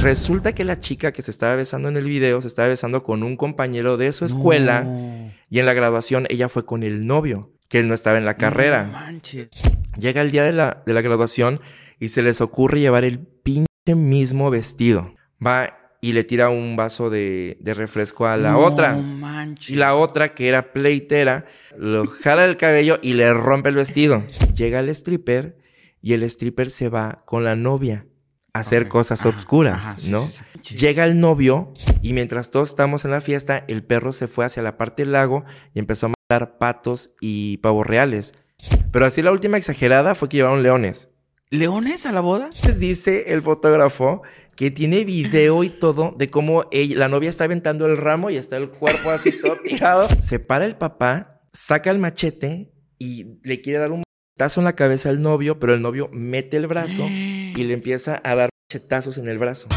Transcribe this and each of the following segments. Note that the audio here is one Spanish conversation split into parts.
Resulta que la chica que se estaba besando en el video se estaba besando con un compañero de su escuela y en la graduación ella fue con el novio, que él no estaba en la carrera. manches. Llega el día de la, de la graduación y se les ocurre llevar el pinche mismo vestido. Va y le tira un vaso de, de refresco a la No otra. manches. Y la otra, que era pleitera, lo jala del cabello y le rompe el vestido. Llega el stripper y el stripper se va con la novia hacer cosas Ajá, obscuras, ajá, sí, ¿no? sí, sí. Llega el novio y mientras todos estamos en la fiesta, el perro se fue hacia la parte del lago y empezó a matar patos y pavos reales. Pero así la última exagerada fue que llevaron leones. ¿Leones a la boda? Entonces dice el fotógrafo que tiene video y todo de cómo ella- la novia está aventando el ramo y está el cuerpo así todo tirado. Se para el papá, saca el machete y le quiere dar un machetazo en la cabeza al novio, pero el novio mete el brazo y le empieza a dar machetazos en el brazo.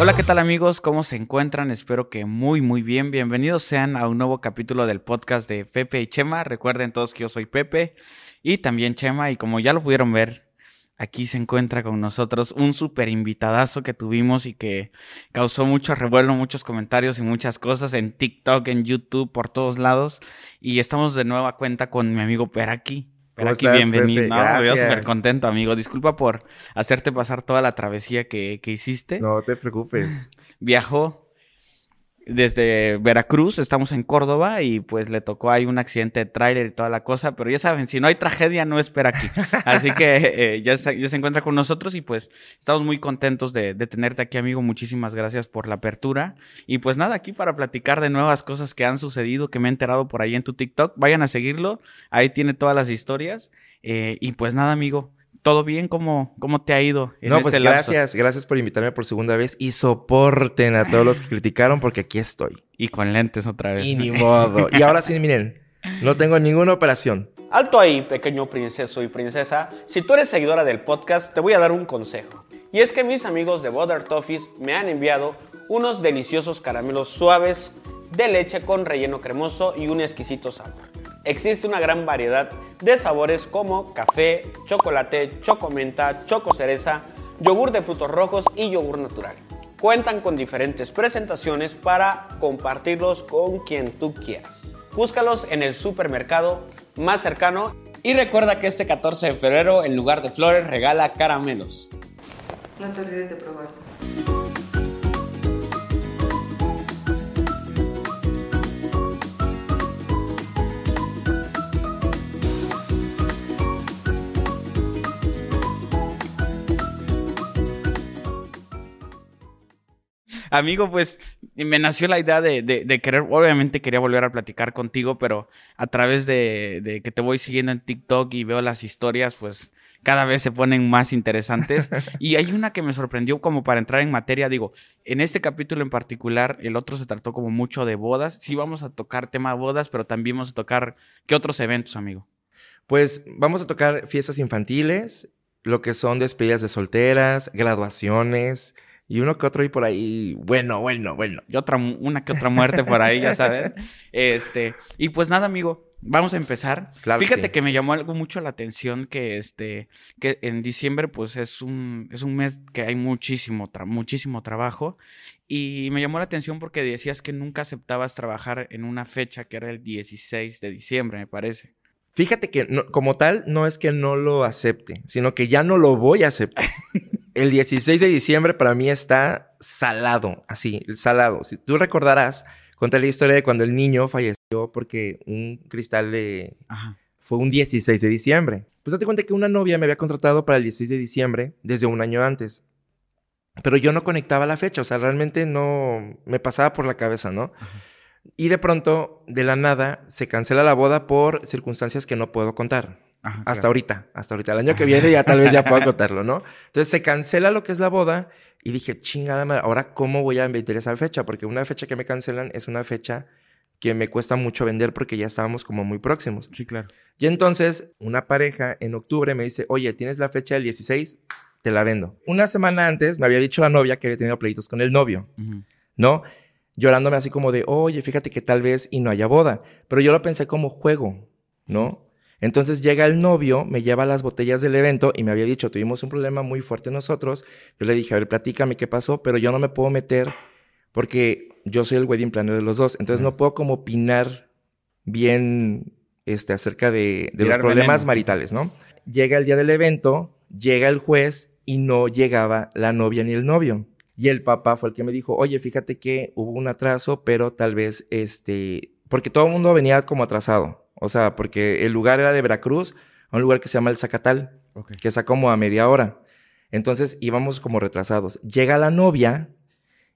Hola, ¿qué tal amigos? ¿Cómo se encuentran? Espero que muy, muy bien. Bienvenidos sean a un nuevo capítulo del podcast de Pepe y Chema. Recuerden todos que yo soy Pepe y también Chema. Y como ya lo pudieron ver, aquí se encuentra con nosotros un súper invitadazo que tuvimos y que causó mucho revuelo, muchos comentarios y muchas cosas en TikTok, en YouTube, por todos lados. Y estamos de nueva cuenta con mi amigo Peraki. ¿Cómo Peraki, estás, bienvenido. No, me veo súper contento, amigo. Disculpa por hacerte pasar toda la travesía que, que hiciste No te preocupes. viajó desde Veracruz, estamos en Córdoba y pues le tocó ahí un accidente de tráiler y toda la cosa, pero ya saben, si no hay tragedia no espera aquí. Así que eh, ya, se, ya se encuentra con nosotros y pues estamos muy contentos de, de tenerte aquí, amigo. Muchísimas gracias por la apertura. Y pues nada, aquí para platicar de nuevas cosas que han sucedido, que me he enterado por ahí en tu TikTok. Vayan a seguirlo, ahí tiene todas las historias. Eh, y pues nada, amigo. ¿Todo bien? ¿Cómo, cómo te ha ido? En no, este pues lapso? gracias, gracias por invitarme por segunda vez y soporten a todos los que criticaron porque aquí estoy. Y con lentes otra vez. Y ni modo. Y ahora sí, miren, no tengo ninguna operación. Alto ahí, pequeño princeso y princesa. Si tú eres seguidora del podcast, te voy a dar un consejo. Y es que mis amigos de Butter Toffees me han enviado unos deliciosos caramelos suaves de leche con relleno cremoso y un exquisito sabor. Existe una gran variedad de sabores como café, chocolate, chocomenta, choco cereza, yogur de frutos rojos y yogur natural. Cuentan con diferentes presentaciones para compartirlos con quien tú quieras. Búscalos en el supermercado más cercano y recuerda que este 14 de febrero en lugar de flores regala caramelos. No te olvides de probar. Amigo, pues me nació la idea de, de- de querer, obviamente quería volver a platicar contigo, pero a través de, de que te voy siguiendo en TikTok y veo las historias, pues cada vez se ponen más interesantes. y hay una que me sorprendió como para entrar en materia, digo, en este capítulo en particular, el otro se trató como mucho de bodas. Sí vamos a tocar tema bodas, pero también vamos a tocar, ¿qué otros eventos, amigo? Pues vamos a tocar fiestas infantiles, lo que son despedidas de solteras, graduaciones y uno que otro ahí por ahí. Bueno, bueno, bueno. y otra, una que otra muerte por ahí, ya saben. Este, y pues nada, amigo, vamos a empezar. Claro que Fíjate sí. que me llamó algo mucho la atención que este, que en diciembre, pues es un, es un mes que hay muchísimo, tra- muchísimo trabajo. Y me llamó la atención porque decías que nunca aceptabas trabajar en una fecha que era el 16 de diciembre, me parece. Fíjate que no- como tal no es que no lo acepte, sino que ya no lo voy a aceptar. El 16 de diciembre para mí está salado, así, salado. Si tú recordarás, conté la historia de cuando el niño falleció porque un cristal le, Ajá. fue un 16 de diciembre. Pues date cuenta que una novia me había contratado para el 16 de diciembre desde un año antes. Pero yo no conectaba la fecha, o sea, realmente no me pasaba por la cabeza, ¿no? Y de pronto, de la nada, se cancela la boda por circunstancias que no puedo contar. Ajá, Hasta claro. ahorita, hasta ahorita. El año que viene ya tal vez ya puedo contarlo, ¿no? Entonces se cancela lo que es la boda y dije, chingada madre, ahora cómo voy a vender esa fecha? Porque una fecha que me cancelan es una fecha que me cuesta mucho vender porque ya estábamos como muy próximos. Sí, claro. Y entonces una pareja en octubre me dice, oye, ¿tienes la fecha del 16? Te la vendo. Una semana antes me había dicho la novia que había tenido pleitos con el novio. ¿no? Llorándome así como de, oye, fíjate que tal vez y no haya boda. Pero yo lo pensé como juego, ¿no? Entonces llega el novio, me lleva las botellas del evento y me había dicho, tuvimos un problema muy fuerte nosotros. Yo le dije, a ver, platícame qué pasó, pero yo no me puedo meter porque yo soy el wedding planner de los dos. Entonces no puedo como opinar bien este, acerca de, de los problemas veneno. maritales, ¿no? Llega el día del evento, llega el juez y no llegaba la novia ni el novio. Y el papá fue el que me dijo, oye, fíjate que hubo un atraso, pero tal vez, este, porque todo el mundo venía como atrasado. O sea, porque el lugar era de Veracruz a un lugar que se llama El Zacatal, que está como a media hora. Entonces íbamos como retrasados. Llega la novia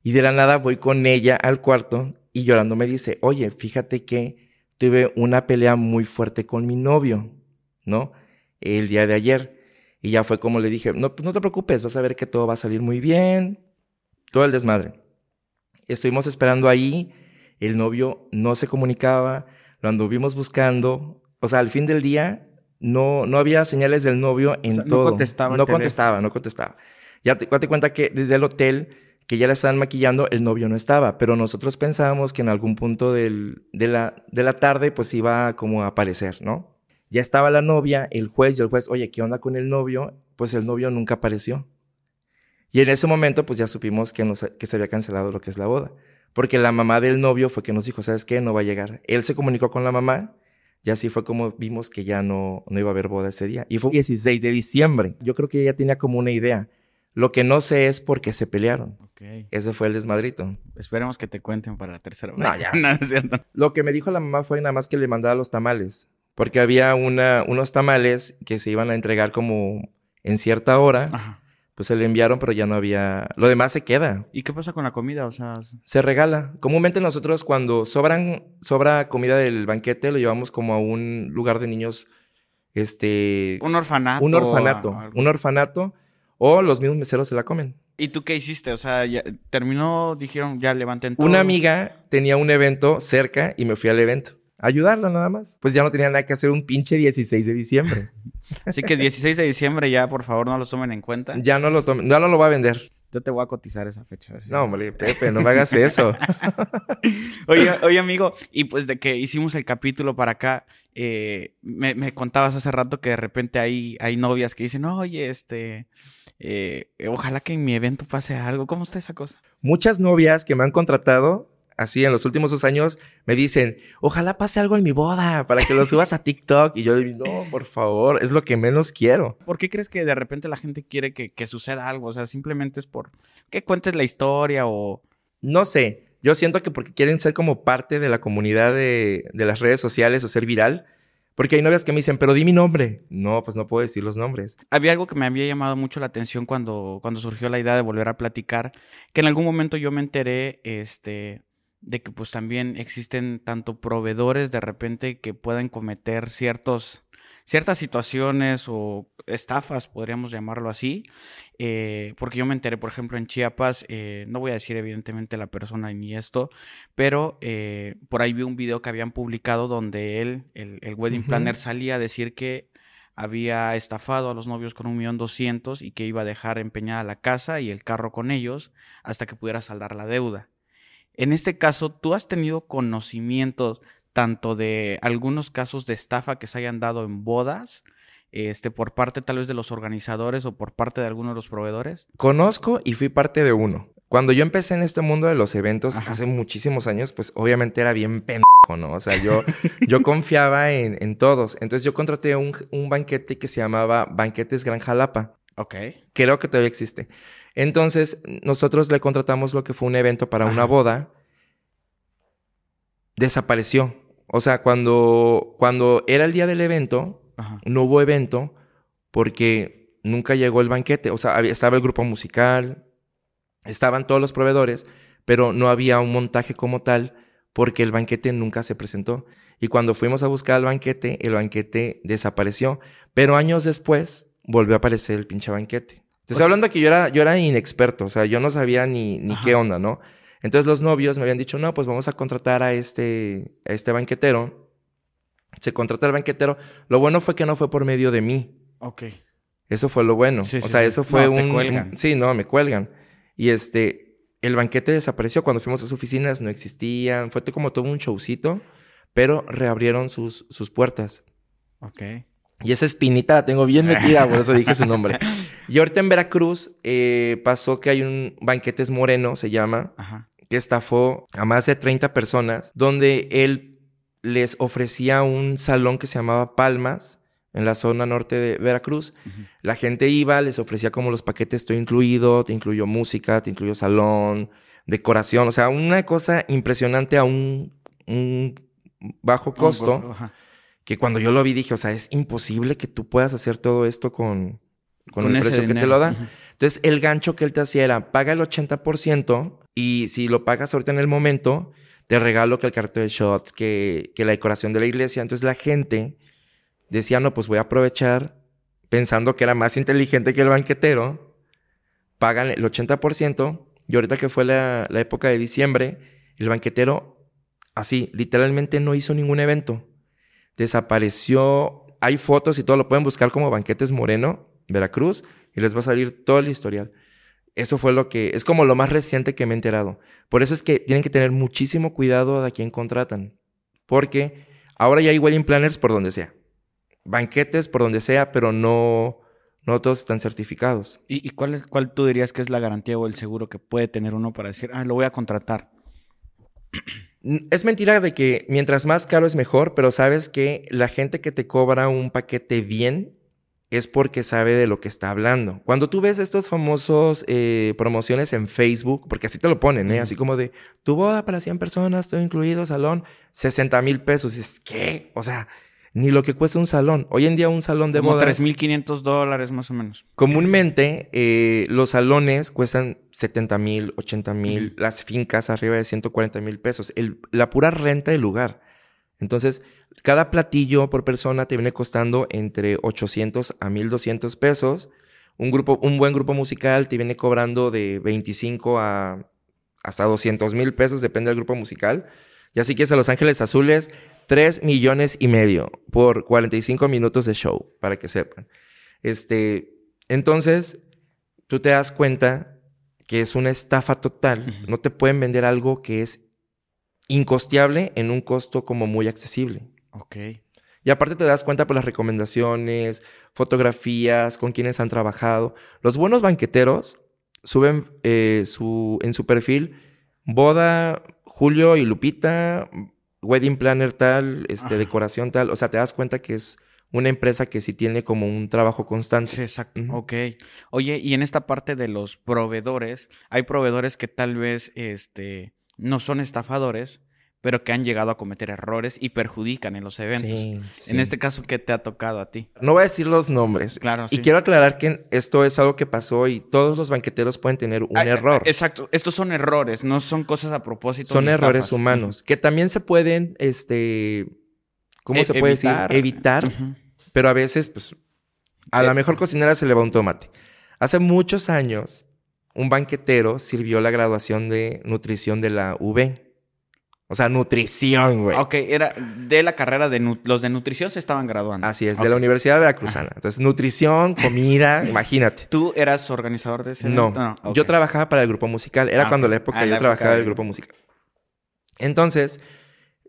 y de la nada voy con ella al cuarto y llorando me dice, oye, fíjate que tuve una pelea muy fuerte con mi novio, ¿no? El día de ayer. Y ya fue como le dije, no, pues no te preocupes, vas a ver que todo va a salir muy bien, todo el desmadre. Estuvimos esperando ahí, el novio no se comunicaba, lo anduvimos buscando, o sea, al fin del día no, no había señales del novio en sea, no todo. contestaba No contestaba, no contestaba. Ya te, cuenta que desde el hotel que ya la estaban maquillando, el novio no estaba, pero nosotros pensábamos que en algún punto del- de, la, de la tarde pues iba como a aparecer, ¿no? Ya estaba la novia, el juez y el juez, oye, ¿qué onda con el novio? Pues el novio nunca apareció. Y en ese momento pues ya supimos que, nos- que se había cancelado lo que es la boda. Porque la mamá del novio fue que nos dijo, ¿sabes qué? No va a llegar. Él se comunicó con la mamá y así fue como vimos que ya no, no iba a haber boda ese día. Y fue el 16 de diciembre. Yo creo que ella tenía como una idea. Lo que no sé es por qué se pelearon. Ok. Ese fue el desmadrito. Esperemos que te cuenten para la tercera vez. No, ya. no, es cierto. Lo que me dijo la mamá fue nada más que le mandara los tamales. Porque había una, unos tamales que se iban a entregar como en cierta hora. Ajá. Pues se le enviaron, pero ya no había... Lo demás se queda. ¿Y qué pasa con la comida? O sea, Se regala. Comúnmente nosotros cuando sobran, sobra comida del banquete, lo llevamos como a un lugar de niños, este... un orfanato. un orfanato. Un orfanato. O los mismos meseros se la comen. ¿Y tú qué hiciste? O sea, ya terminó, dijeron, ya levanten todo. Una amiga tenía un evento cerca y me fui al evento. A ayudarla nada más. Pues ya no tenía nada que hacer un pinche 16 de diciembre. Así que 16 de diciembre ya, por favor, no los tomen en cuenta. ya no lo tomen, ya no lo va a vender. Yo te voy a cotizar esa fecha. a ver si- No, hombre, Pepe, no me hagas eso. Oye, oye, amigo, y pues de que hicimos el capítulo para acá, eh, me, me contabas hace rato que de repente hay, hay novias que dicen, oye, este, eh, ojalá que en mi evento pase algo. ¿Cómo está esa cosa? Muchas novias que me han contratado, así en los últimos dos años, me dicen, ojalá pase algo en mi boda para que lo subas a TikTok. Y yo digo, no, por favor, es lo que menos quiero. ¿Por qué crees que de repente la gente quiere que, que suceda algo? O sea, simplemente es por que cuentes la historia o... No sé, yo siento que porque quieren ser como parte de la comunidad de, de las redes sociales o ser viral. Porque hay novias que me dicen, pero di mi nombre. No, pues no puedo decir los nombres. Había algo que me había llamado mucho la atención cuando, cuando surgió la idea de volver a platicar, que en algún momento yo me enteré, este, de que pues también existen tanto proveedores de repente que pueden cometer ciertos, ciertas situaciones o estafas, podríamos llamarlo así, eh, porque yo me enteré, por ejemplo, en Chiapas, eh, no voy a decir evidentemente la persona ni esto, pero eh, por ahí vi un video que habían publicado donde él, el, el wedding planner, salía a decir que había estafado a los novios con un millón doscientos y que iba a dejar empeñada la casa y el carro con ellos hasta que pudiera saldar la deuda. En este caso, ¿tú has tenido conocimientos tanto de algunos casos de estafa que se hayan dado en bodas, este, por parte tal vez de los organizadores o por parte de algunos de los proveedores? Conozco y fui parte de uno. Cuando yo empecé en este mundo de los eventos Ajá. hace muchísimos años, pues obviamente era bien pendejo, ¿no? O sea, yo, yo confiaba en, en todos. Entonces yo contraté un, un banquete que se llamaba Banquetes Gran Jalapa. Ok. Creo que todavía existe. Entonces, nosotros le contratamos lo que fue un evento para una boda. Desapareció. O sea, cuando, cuando era el día del evento, Ajá. no hubo evento porque nunca llegó el banquete. O sea, había- estaba el grupo musical, estaban todos los proveedores, pero no había un montaje como tal porque el banquete nunca se presentó. Y cuando fuimos a buscar el banquete, el banquete desapareció. Pero años después volvió a aparecer el pinche banquete. Te estoy hablando que yo era, yo era inexperto, o sea, yo no sabía ni, ni qué onda, ¿no? Entonces los novios me habían dicho, no, pues vamos a contratar a este, a este banquetero. Se contrata al banquetero. Lo bueno fue que no fue por medio de mí. Ok. Eso fue lo bueno. Sí, o sí, sea, sí. eso fue No, te un, cuelgan. un- Sí, no, me cuelgan. Y este, el banquete desapareció. Cuando fuimos a sus oficinas no existían. Fue como todo un showcito, pero reabrieron sus, sus puertas. Ok. Y esa espinita la tengo bien metida, por eso dije su nombre. Y ahorita en Veracruz eh, pasó que hay un Banquetes Moreno, se llama, Ajá. que estafó a más de 30 personas, donde él les ofrecía un salón que se llamaba Palmas, en la zona norte de Veracruz. La gente iba, les ofrecía como los paquetes, todo incluido, te incluyó música, te incluyó salón, decoración, o sea, una cosa impresionante a un, un bajo costo. Que cuando yo lo vi dije, o sea, es imposible que tú puedas hacer todo esto con, con, Con el precio que te lo da. Entonces, el gancho que él te hacía era, paga el 80% y si lo pagas ahorita en el momento, te regalo que el cartel de shots, que, que la decoración de la iglesia. Entonces, la gente decía, no, pues voy a aprovechar, pensando que era más inteligente que el banquetero, pagan el 80% y ahorita que fue la, la época de diciembre, el banquetero, así, literalmente no hizo ningún evento desapareció. Hay fotos y todo, lo pueden buscar como Banquetes Moreno, Veracruz, y les va a salir todo el historial. Eso fue lo que, es como lo más reciente que me he enterado. Por eso es que tienen que tener muchísimo cuidado de a quién contratan. Porque ahora ya hay wedding planners por donde sea. Banquetes por donde sea, pero no, no todos están certificados. ¿Y, y cuál, es- cuál tú dirías que es la garantía o el seguro que puede tener uno para decir, ah, lo voy a contratar? Es mentira de que mientras más caro es mejor, pero sabes que la gente que te cobra un paquete bien es porque sabe de lo que está hablando. Cuando tú ves estos famosos eh, promociones en Facebook, porque así te lo ponen, ¿eh? Así como de, tu boda para 100 personas, todo incluido, salón, 60 mil pesos. Dices, ¿qué? O sea, ni lo que cuesta un salón. Hoy en día un salón de Como bodas... 3.500 dólares más o menos. Comúnmente eh, los salones cuestan 70 mil, 80 mil, las fincas arriba de 140 mil pesos, el- la pura renta del lugar. Entonces, cada platillo por persona te viene costando entre 800 a 1200 pesos. Un, grupo, un buen grupo musical te viene cobrando de 25 a hasta 200 mil pesos, depende del grupo musical. Y así que es a Los Ángeles Azules, 3 millones y medio por 45 minutos de show, para que sepan. Este, entonces, tú te das cuenta que es una estafa total. No te pueden vender algo que es incosteable en un costo como muy accesible. Ok. Y aparte te das cuenta por las recomendaciones, fotografías, con quienes han trabajado. Los buenos banqueteros suben eh, su, en su perfil boda Julio y Lupita, wedding planner tal, este, decoración tal. O sea, te das cuenta que es una empresa que sí tiene como un trabajo constante. Sí, exacto. Ok. Oye, y en esta parte de los proveedores, hay proveedores que tal vez este, no son estafadores, pero que han llegado a cometer errores y perjudican en los eventos. Sí, sí. En este caso, ¿qué te ha tocado a ti? No voy a decir los nombres. Claro, Y sí. quiero aclarar que esto es algo que pasó y todos los banqueteros pueden tener un Ah, error. Exacto. Estos son errores, no son cosas a propósito. Son errores estafas. humanos que también se pueden, este, ¿cómo E- se puede evitar. decir? Evitar, pero a veces, pues, a la Eh. mejor cocinera se le va un tomate. Hace muchos años, un banquetero sirvió la graduación de nutrición de la UV. O sea, nutrición, güey. Ok, era de la carrera de los de nutrición se estaban graduando. Así es, de la Universidad Veracruzana. Entonces, nutrición, comida, imagínate. ¿Tú eras organizador de ese No, evento? ok. yo trabajaba para el grupo musical. Era Ah, cuando la época Ah, yo la trabajaba del de- grupo musical. Entonces,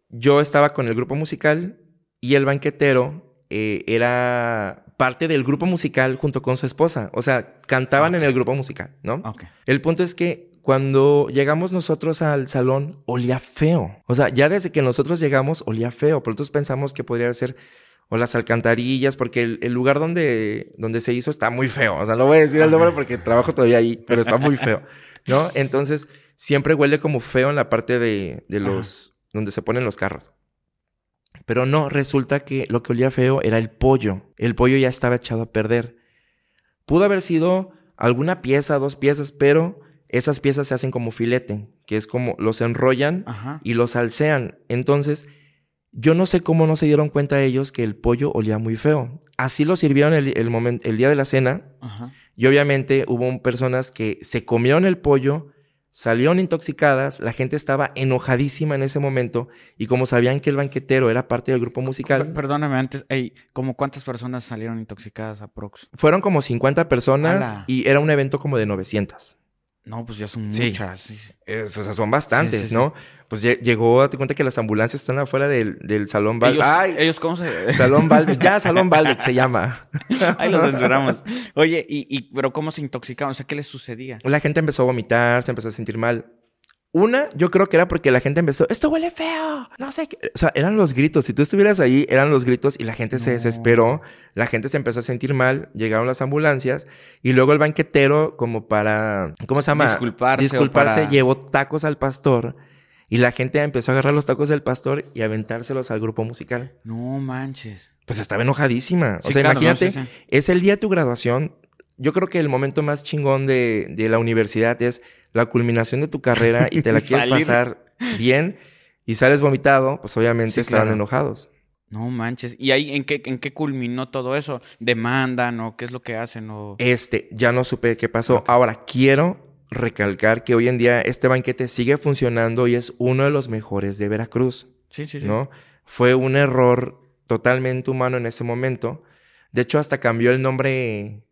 yo estaba con el grupo musical y el banquetero eh, era parte del grupo musical junto con su esposa. O sea, cantaban en el grupo musical, ¿no? Ok. El punto es que cuando llegamos nosotros al salón, olía feo. O sea, ya desde que nosotros llegamos, olía feo. Pero nosotros pensamos que podría ser o las alcantarillas, porque el, el lugar donde, donde se hizo está muy feo. O sea, no voy a decir el nombre porque trabajo todavía ahí, pero está muy feo, ¿no? Entonces, siempre huele como feo en la parte de, de los... donde se ponen los carros. Pero no, resulta que lo que olía feo era el pollo. El pollo ya estaba echado a perder. Pudo haber sido alguna pieza, dos piezas, pero esas piezas se hacen como filete, que es como los enrollan Ajá. y los alcean. Entonces, yo no sé cómo no se dieron cuenta ellos que el pollo olía muy feo. Así lo sirvieron el, el, momen- el día de la cena Ajá. y obviamente hubo personas que se comieron el pollo, salieron intoxicadas, la gente estaba enojadísima en ese momento y como sabían que el banquetero era parte del grupo musical, Perdóname, antes, ey, ¿como cuántas personas salieron intoxicadas a Prox? fueron como 50 personas y era un evento como de 900. No, pues ya son Sí. muchas. Eh, o sea, son bastantes, Sí, sí, sí. ¿no? Pues lle- llegó, date cuenta que las ambulancias están afuera del, del salón. Ellos, ¡Ay! ellos cómo se...? Salón Balbec. Ya, Salón Balbec se llama. Ahí los censuramos. Oye, y, y, pero ¿cómo se intoxicaron? O sea, ¿qué les sucedía? La gente empezó a vomitar, se empezó a sentir mal. Una, yo creo que era porque la gente empezó, esto huele feo, no sé qué. O sea, eran los gritos. Si tú estuvieras ahí, eran los gritos y la gente se desesperó. La gente se empezó a sentir mal. Llegaron las ambulancias y luego el banquetero, como para, ¿cómo se llama? Disculparse Disculparse, para- llevó tacos al pastor y la gente empezó a agarrar los tacos del pastor y aventárselos al grupo musical. No manches. Pues estaba enojadísima. Sí, o sea, claro, no, imagínate, sí, sí. es el día de tu graduación. Yo creo que el momento más chingón de, de la universidad es la culminación de tu carrera y te la quieres pasar bien y sales vomitado, pues obviamente Sí, estarán claro. enojados. No manches. ¿Y ahí en qué, en qué culminó todo eso? ¿Demandan o qué es lo que hacen? O... Este, ya no supe qué pasó. Ahora, quiero recalcar que hoy en día este banquete sigue funcionando y es uno de los mejores de Veracruz. Sí, sí, sí. ¿no? Fue un error totalmente humano en ese momento. De hecho, hasta cambió el nombre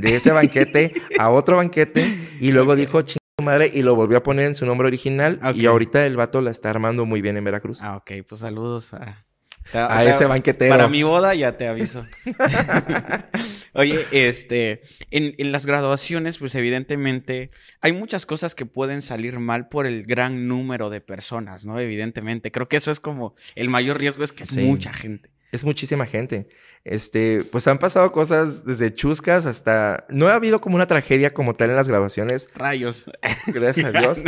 de ese banquete a otro banquete y luego dijo ching su madre y lo volvió a poner en su nombre original y ahorita el vato la está armando muy bien en Veracruz. Ah, ok. Pues saludos a... a ese banquetero. Para mi boda ya te aviso. Oye, este, en, en las graduaciones, pues evidentemente hay muchas cosas que pueden salir mal por el gran número de personas, ¿no? Evidentemente. Creo que eso es como el mayor riesgo es que es Sí. mucha gente. Es muchísima gente. Este, pues han pasado cosas desde chuscas hasta... No ha habido como una tragedia como tal en las graduaciones, Rayos. gracias a Dios,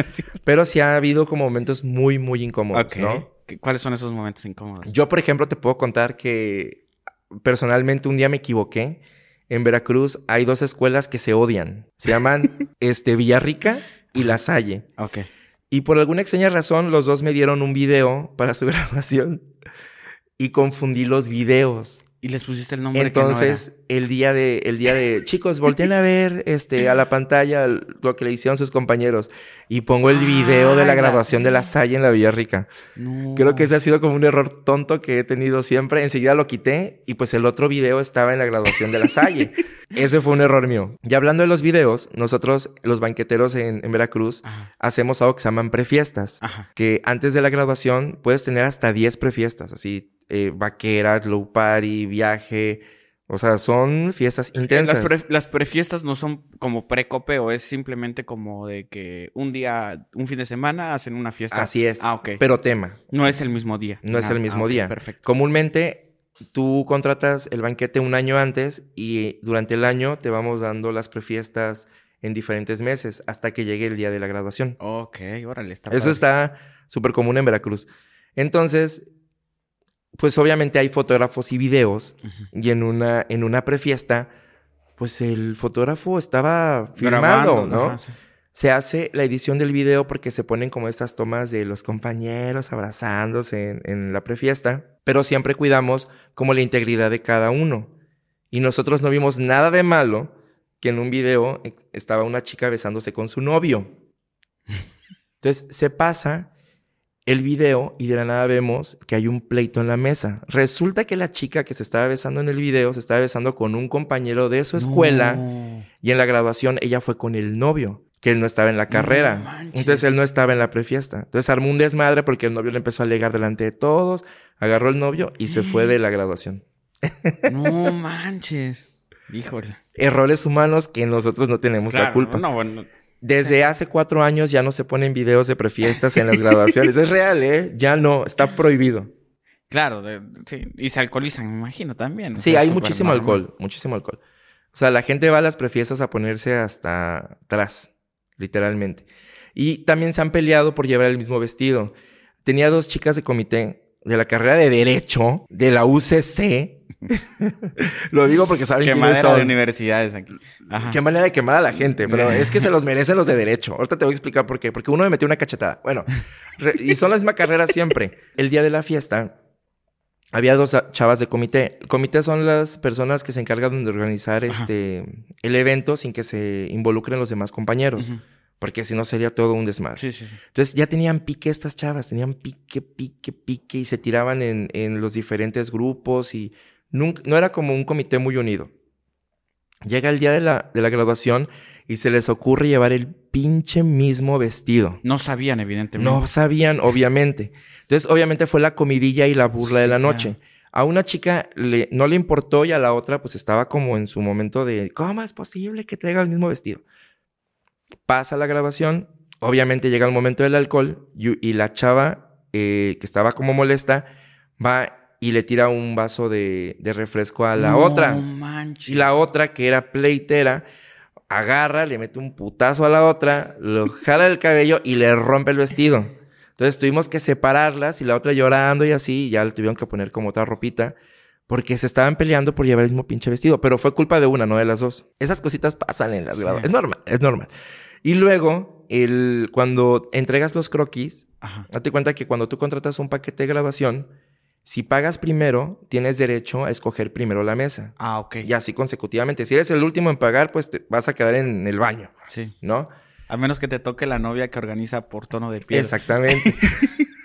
pero sí ha habido como momentos muy, muy incómodos. ¿no? ¿Qué- ¿Cuáles son esos momentos incómodos? Yo, por ejemplo, te puedo contar que personalmente un día me equivoqué. En Veracruz hay dos escuelas que se odian. Se llaman este, Villarrica y La Salle. Ok. Y por alguna extraña razón, los dos me dieron un video para su graduación. Y confundí los videos. Y les pusiste el nombre que no Entonces, el día de, el día de, chicos, volteen a ver este, a la pantalla lo que le hicieron sus compañeros. Y pongo el video de la la- graduación de La Salle en la Villarrica. No. Creo que ese ha sido como un error tonto que he tenido siempre. Enseguida lo quité y pues el otro video estaba en la graduación de la Salle. ese fue un error mío. Y hablando de los videos, nosotros, los banqueteros en, en Veracruz, Ajá. hacemos algo que se llaman prefiestas. Ajá. Que antes de la graduación puedes tener hasta 10 prefiestas, así, eh, vaquera, glow party, viaje. O sea, son fiestas intensas. Las, pre- las prefiestas no son como precope o es simplemente como de que un día, un fin de semana hacen una fiesta. Así es. Ah, ok. Pero tema. no es el mismo día. No es el mismo ah, día. Perfecto. Comúnmente tú contratas el banquete un año antes y durante el año te vamos dando las prefiestas en diferentes meses hasta que llegue el día de la graduación. Ok, órale, está Eso padre. está súper común en Veracruz. Entonces, pues obviamente hay fotógrafos y videos y en una, en una prefiesta, pues el fotógrafo estaba filmando, ¿no? ajá, sí. Se hace la edición del video porque se ponen como estas tomas de los compañeros abrazándose en, en la prefiesta, pero siempre cuidamos como la integridad de cada uno. Y nosotros no vimos nada de malo que en un video estaba una chica besándose con su novio. Entonces se pasa el video y de la nada vemos que hay un pleito en la mesa. Resulta que la chica que se estaba besando en el video se estaba besando con un compañero de su escuela. No. Y en la graduación ella fue con el novio, que él no estaba en la carrera. manches. Entonces él no estaba en la prefiesta. Entonces armó un desmadre porque el novio le empezó a alegar delante de todos, agarró el novio y se fue de la graduación. No manches. Híjole. Errores humanos que nosotros no tenemos la culpa. No, bueno. Desde hace cuatro años ya no se ponen videos de prefiestas en las graduaciones. es real, ¿eh? Ya no, está prohibido. Claro, de- sí. Y se alcoholizan, me imagino también. Sí, sea, hay muchísimo normal. alcohol, muchísimo alcohol. O sea, la gente va a las prefiestas a ponerse hasta atrás, literalmente. Y también se han peleado por llevar el mismo vestido. Tenía dos chicas de comité de la carrera de Derecho de la UCC Lo digo porque saben Qué quiénes madera de son. universidades aquí. Ajá. Qué manera de quemar a la gente, pero es que se los merecen los de derecho. Ahorita te voy a explicar por qué. Porque uno me metió una cachetada. Bueno, y son la misma carrera siempre. El día de la fiesta, había dos chavas de comité. El comité son las personas que se encargan de organizar Ajá. este, el evento sin que se involucren los demás compañeros. Ujú. Porque si no sería todo un desmadre. Sí, sí, sí. Entonces ya tenían pique estas chavas, tenían pique, pique, pique y se tiraban en, en los diferentes grupos y nunca, no era como un comité muy unido. Llega el día de la, de la graduación y se les ocurre llevar el pinche mismo vestido. No sabían, evidentemente. No sabían, obviamente. Entonces, obviamente fue la comidilla y la burla de la claro. noche. A una chica le, no le importó y a la otra pues estaba como en su momento de, ¿cómo es posible que traiga el mismo vestido? Pasa la grabación, obviamente llega el momento del alcohol y, y la chava eh, que estaba como molesta va y le tira un vaso de, de refresco a la No otra. manches. Y la otra, que era pleitera, agarra, le mete un putazo a la otra, lo jala del cabello y le rompe el vestido. Entonces tuvimos que separarlas y la otra llorando y así, y ya le tuvieron que poner como otra ropita. Porque se estaban peleando por llevar el mismo pinche vestido. Pero fue culpa de una, no de las dos. Esas cositas pasan en las Sí. Es normal, es normal. Y luego, el, cuando entregas los croquis, Ajá. date cuenta que cuando tú contratas un paquete de graduación, si pagas primero, tienes derecho a escoger primero la mesa. Ah, ok. Y así consecutivamente. Si eres el último en pagar, pues te vas a quedar en el baño, Sí. ¿no? A menos que te toque la novia que organiza por tono de piel. Exactamente.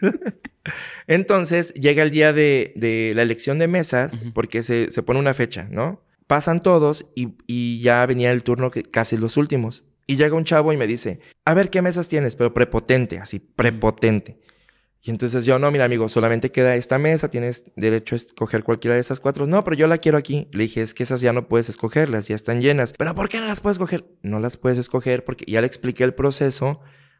Entonces llega el día de, de la elección de mesas, porque se, se pone una fecha, ¿no? Pasan todos y, y ya venía el turno que casi los últimos. Y llega un chavo y me dice, a ver qué mesas tienes, pero prepotente, así, prepotente. Y entonces yo, no, mira amigo, solamente queda esta mesa, tienes derecho a escoger cualquiera de esas cuatro. No, pero yo la quiero aquí. Le dije, es que esas ya no puedes escogerlas, ya están llenas. Pero ¿por qué no las puedes escoger? No las puedes escoger porque ya le expliqué el proceso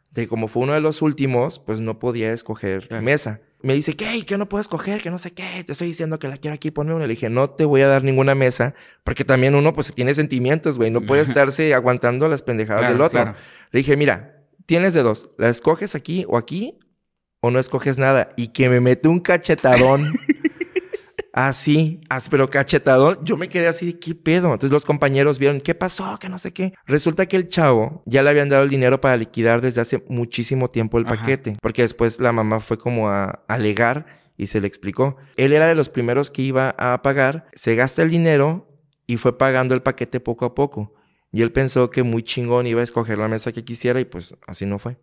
de como fue uno de los últimos, pues no podía escoger Claro. mesa. Me dice, ¿qué? ¿Qué no puedo escoger? Que no sé qué. Te estoy diciendo que la quiero aquí, ponme una. Le dije, no te voy a dar ninguna mesa porque también uno pues tiene sentimientos, güey. No puede estarse aguantando las pendejadas Claro, del otro. claro. Le dije, mira, tienes de dos. ¿La escoges aquí o aquí? O no escoges nada. Y que me mete un cachetadón. así, as- pero cachetadón. Yo me quedé así, ¿qué pedo? Entonces los compañeros vieron, ¿qué pasó? Que no sé qué. Resulta que el chavo ya le habían dado el dinero para liquidar desde hace muchísimo tiempo el Ajá. paquete. Porque después la mamá fue como a alegar y se le explicó. Él era de los primeros que iba a pagar. Se gasta el dinero y fue pagando el paquete poco a poco. Y él pensó que muy chingón iba a escoger la mesa que quisiera y pues así no fue.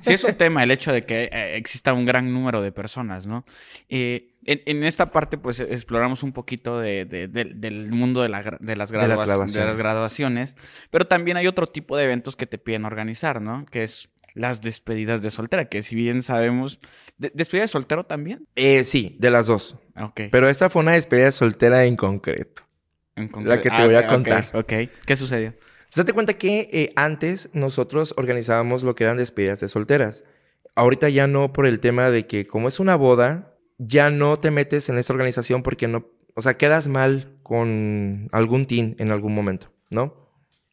Sí, es un tema el hecho de que eh, exista un gran número de personas, ¿no? Eh, en, en esta parte, pues, exploramos un poquito de- de- de- del mundo de, la de las De las gradua- de las graduaciones. graduaciones, pero también hay otro tipo de eventos que te piden organizar, ¿no? Que es las despedidas de soltera, que si bien sabemos... ¿de- ¿Despedida de soltero también? Eh, sí, de las dos. Ok. Pero esta fue una despedida soltera en concreto. En concre- la que te voy a ok, contar. Ok, ¿qué sucedió? Date cuenta que eh, antes nosotros organizábamos lo que eran despedidas de solteras. Ahorita ya no por el tema de que como es una boda, ya no te metes en esta organización porque no, o sea, quedas mal con algún team en algún momento, ¿no?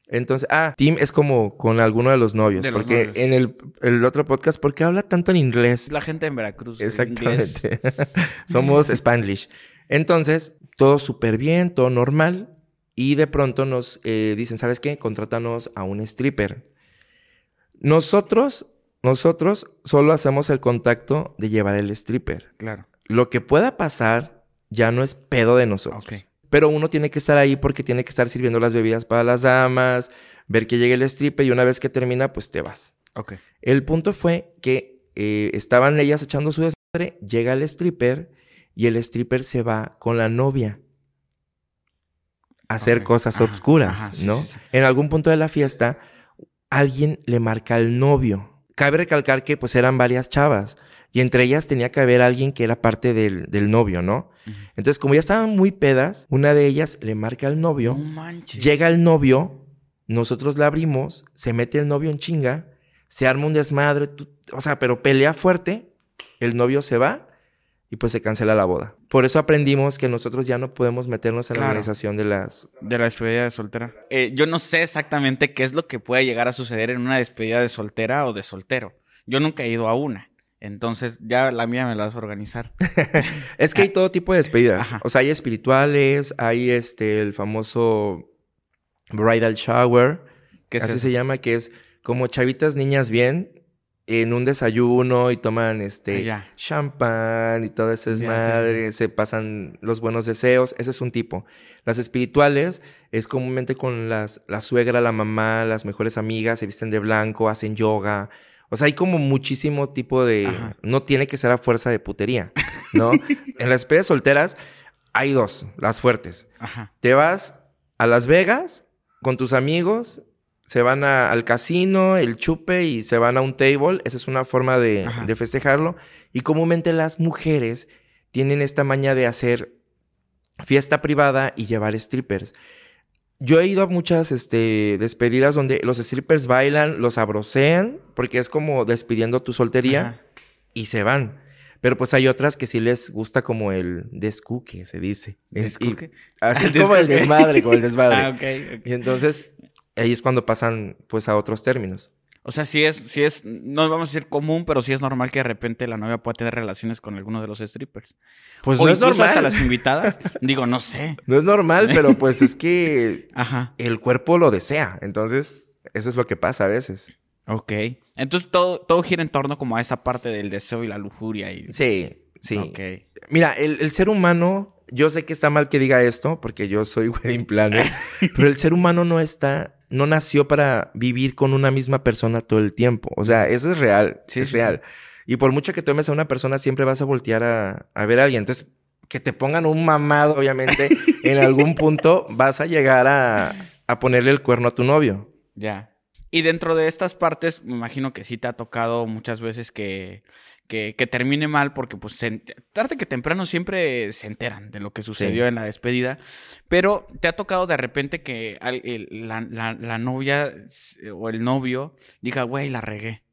Entonces, ah, team es como con alguno de los novios, De los porque novios. en el, el otro podcast, ¿por qué habla tanto en inglés? La gente en Veracruz. Exactamente. Somos Spanglish. Entonces, todo súper bien, todo normal. Y de pronto nos eh, dicen, ¿sabes qué? Contrátanos a un stripper. Nosotros, nosotros solo hacemos el contacto de llevar el stripper. Claro. Lo que pueda pasar ya no es pedo de nosotros. Pero uno tiene que estar ahí porque tiene que estar sirviendo las bebidas para las damas, ver que llegue el stripper y una vez que termina, pues te vas. Ok. El punto fue que eh, estaban ellas echando su desmadre, llega el stripper y el stripper se va con la novia hacer cosas Ajá, obscuras, ajá, sí, ¿no? sí, sí. En algún punto de la fiesta, alguien le marca al novio. Cabe recalcar que pues eran varias chavas y entre ellas tenía que haber alguien que era parte del, del novio, ¿no? Entonces, como ya estaban muy pedas, una de ellas le marca al novio. No. Llega el novio, nosotros la abrimos, se mete el novio en chinga, se arma un desmadre, tú- o sea, pero pelea fuerte, el novio se va y pues se cancela la boda. Por eso aprendimos que nosotros ya no podemos meternos en la organización de las... De la despedida de soltera. Eh, yo no sé exactamente qué es lo que puede llegar a suceder en una despedida de soltera o de soltero. Yo nunca he ido a una. Entonces, ya la mía me la vas a organizar. Es que hay todo tipo de despedidas. Ajá. O sea, hay espirituales, hay este, el famoso bridal shower, ¿Qué es así eso? se llama, que es como chavitas niñas bien en un desayuno y toman este Ah, champán y todo ese Ya, sí, desmadre, se pasan los buenos deseos, ese es un tipo. Las espirituales es comúnmente con las, la suegra, la mamá, las mejores amigas, se visten de blanco, hacen yoga. O sea, hay como muchísimo tipo de... Ajá. No tiene que ser a fuerza de putería, ¿no? en las despedidas solteras hay dos, las fuertes. Ajá. Te vas a Las Vegas con tus amigos, se van a- al casino, el chupe y se van a un table. Esa es una forma de, de festejarlo. Y comúnmente las mujeres tienen esta maña de hacer fiesta privada y llevar strippers. Yo he ido a muchas este, despedidas donde los strippers bailan, los abrocean, porque es como despidiendo tu soltería Ajá. y se van. Pero pues hay otras que sí les gusta como el descuque, se dice. Y- ¿Descuque? así El es como el desmadre, como el desmadre. Ah, ok, ok. Y entonces, ahí es cuando pasan pues a otros términos. O sea, sí es, sí es, no vamos a decir común, pero sí es normal que de repente la novia pueda tener relaciones con alguno de los strippers. Pues o no es normal. hasta las invitadas. Digo, no sé. No es normal, pero pues es que Ajá. el cuerpo lo desea. Entonces, eso es lo que pasa a veces. Ok. Entonces todo, todo gira en torno como a esa parte del deseo y la lujuria. Y... Sí, sí. Ok. Mira, el, el ser humano, yo sé que está mal que diga esto, porque yo soy wedding planner, pero el ser humano no está, no nació para vivir con una misma persona todo el tiempo. O sea, eso es real, Sí, es sí, real. Y por mucho que tomes a una persona, siempre vas a voltear a, a ver a alguien. Entonces, que te pongan un mamado, obviamente, en algún punto vas a llegar a, a ponerle el cuerno a tu novio. Ya. Y dentro de estas partes, me imagino que sí te ha tocado muchas veces que, que, que termine mal, porque pues se- tarde que temprano siempre se enteran de lo que sucedió Sí. en la despedida. Pero te ha tocado de repente que al- el- la, la- la novia s- o el novio diga, güey, la regué.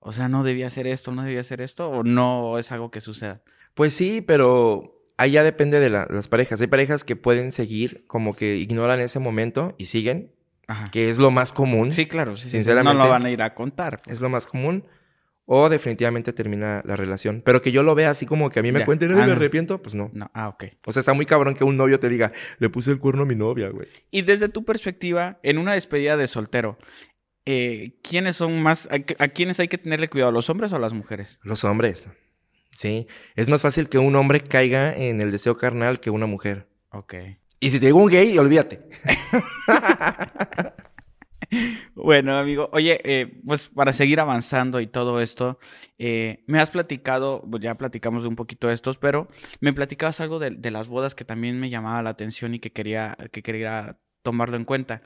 O sea, no debía hacer esto, no debía hacer esto, o no es algo que suceda. Pues sí, pero ahí ya depende de la- las parejas. Hay parejas que pueden seguir, como que ignoran ese momento y siguen, Ajá. que es lo más común. Sí, claro, sí. Sinceramente, No lo van a ir a contar. pues. Es lo más común. O definitivamente termina la relación. Pero que yo lo vea así como que a mí me Ya. cuenten, Ah, "Ay, me no. arrepiento, pues no. No, ah, ok. O sea, está muy cabrón que un novio te diga, le puse el cuerno a mi novia, güey. Y desde tu perspectiva, en una despedida de soltero, eh, ¿quiénes son más, a, a quiénes hay que tenerle cuidado, los hombres o las mujeres? Los hombres. Sí. Es más fácil que un hombre caiga en el deseo carnal que una mujer. Ok. Y si te digo un gay, olvídate. Bueno, amigo, oye, eh, pues para seguir avanzando y todo esto, eh, me has platicado, pues ya platicamos de un poquito de estos, pero me platicabas algo de, de las bodas que también me llamaba la atención y que quería, que quería tomarlo en cuenta,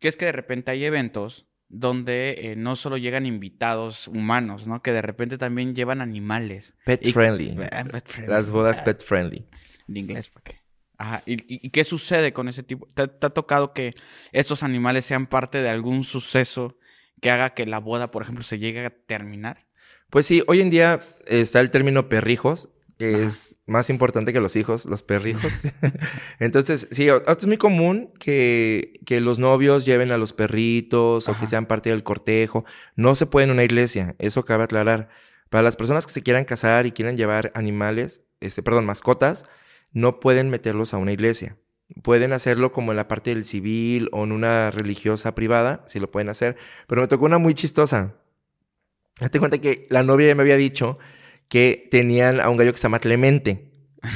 que es que de repente hay eventos donde eh, no solo llegan invitados humanos, ¿no? Que de repente también llevan animales. Pet Y- friendly. Pet friendly. Las bodas pet friendly. De inglés, ¿para qué? Ajá. ¿Y, qué sucede con ese tipo? ¿Te, te ha tocado que estos animales sean parte de algún suceso que haga que la boda, por ejemplo, se llegue a terminar? Pues sí, hoy en día está el término perrijos, que Ajá. es más importante que los hijos, los perrijos. Entonces, sí, es muy común que, que los novios lleven a los perritos o que sean parte del cortejo. No se puede en una iglesia, eso cabe aclarar. Para las personas que se quieran casar y quieran llevar animales, este, perdón, mascotas, no pueden meterlos a una iglesia. Pueden hacerlo como en la parte del civil o en una religiosa privada, si lo pueden hacer. Pero me tocó una muy chistosa. Date cuenta que la novia ya me había dicho que tenían a un gallo que se llama Clemente.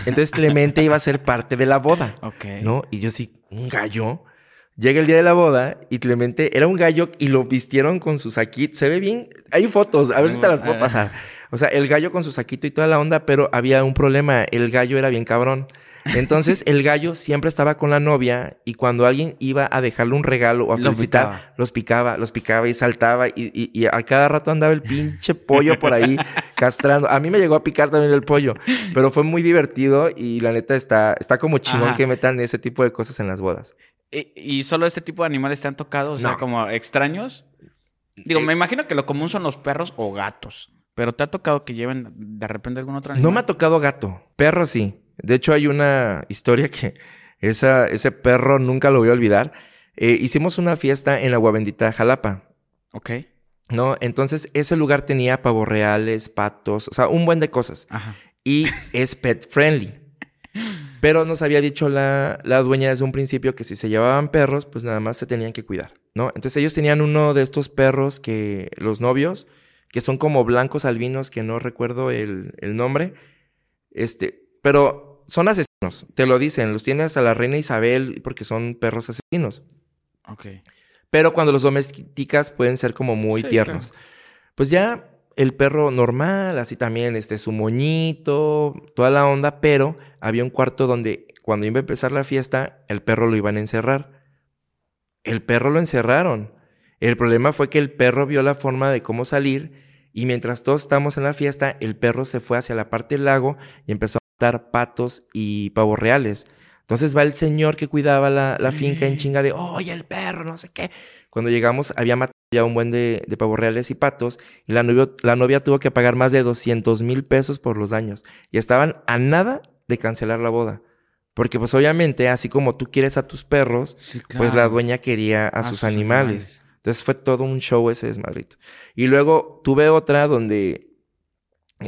Entonces Clemente iba a ser parte de la boda, Ok. ¿no? Y yo sí, ¿un gallo? Llega el día de la boda y Clemente era un gallo y lo vistieron con su saquito. Se ve bien. Hay fotos, a ver si te las puedo pasar. O sea, el gallo con su saquito y toda la onda, pero había un problema. El gallo era bien cabrón. Entonces, el gallo siempre estaba con la novia y cuando alguien iba a dejarle un regalo o a felicitar, picaba. los picaba, los picaba y saltaba y, y- y a cada rato andaba el pinche pollo por ahí castrando. A mí me llegó a picar también el pollo, pero fue muy divertido y la neta está, está como chingón Ajá. que metan ese tipo de cosas en las bodas. ¿Y, y solo este tipo de animales te han tocado? O sea, No. como extraños. Digo, Eh, me imagino que lo común son los perros o gatos. Pero ¿te ha tocado que lleven de repente algún otro No animal? me ha tocado gato, perro sí. De hecho, hay una historia que esa, ese perro nunca lo voy a olvidar. Eh, hicimos una fiesta en Agua Bendita, Jalapa. Ok. ¿no? Entonces, ese lugar tenía pavos reales, patos, o sea, un buen de cosas. Ajá. Y es pet friendly. Pero nos había dicho la, la dueña desde un principio que si se llevaban perros, pues nada más se tenían que cuidar, ¿no? Entonces ellos tenían uno de estos perros que los novios, que son como blancos albinos, que no recuerdo el, el nombre, este, pero son asesinos, te lo dicen, los tienes a la reina Isabel porque son perros asesinos. Ok. Pero cuando los domesticas pueden ser como muy Sí, tiernos. Pues ya el perro normal, así también, este, su moñito, toda la onda, pero había un cuarto donde cuando iba a empezar la fiesta, el perro lo iban a encerrar. El perro lo encerraron. El problema fue que el perro vio la forma de cómo salir y mientras todos estábamos en la fiesta, el perro se fue hacia la parte del lago y empezó a matar patos y pavos reales. Entonces va el señor que cuidaba la, la finca en chinga de, oye, el perro, no sé qué. Cuando llegamos había matado ya un buen de, de pavos reales y patos y la novia, la novia tuvo que pagar más de 200 mil pesos por los daños. Y estaban a nada de cancelar la boda. Porque pues obviamente, así como tú quieres a tus perros, Sí, pues la dueña quería a, sus, animales. Entonces fue todo un show ese desmadrito. Y luego tuve otra donde,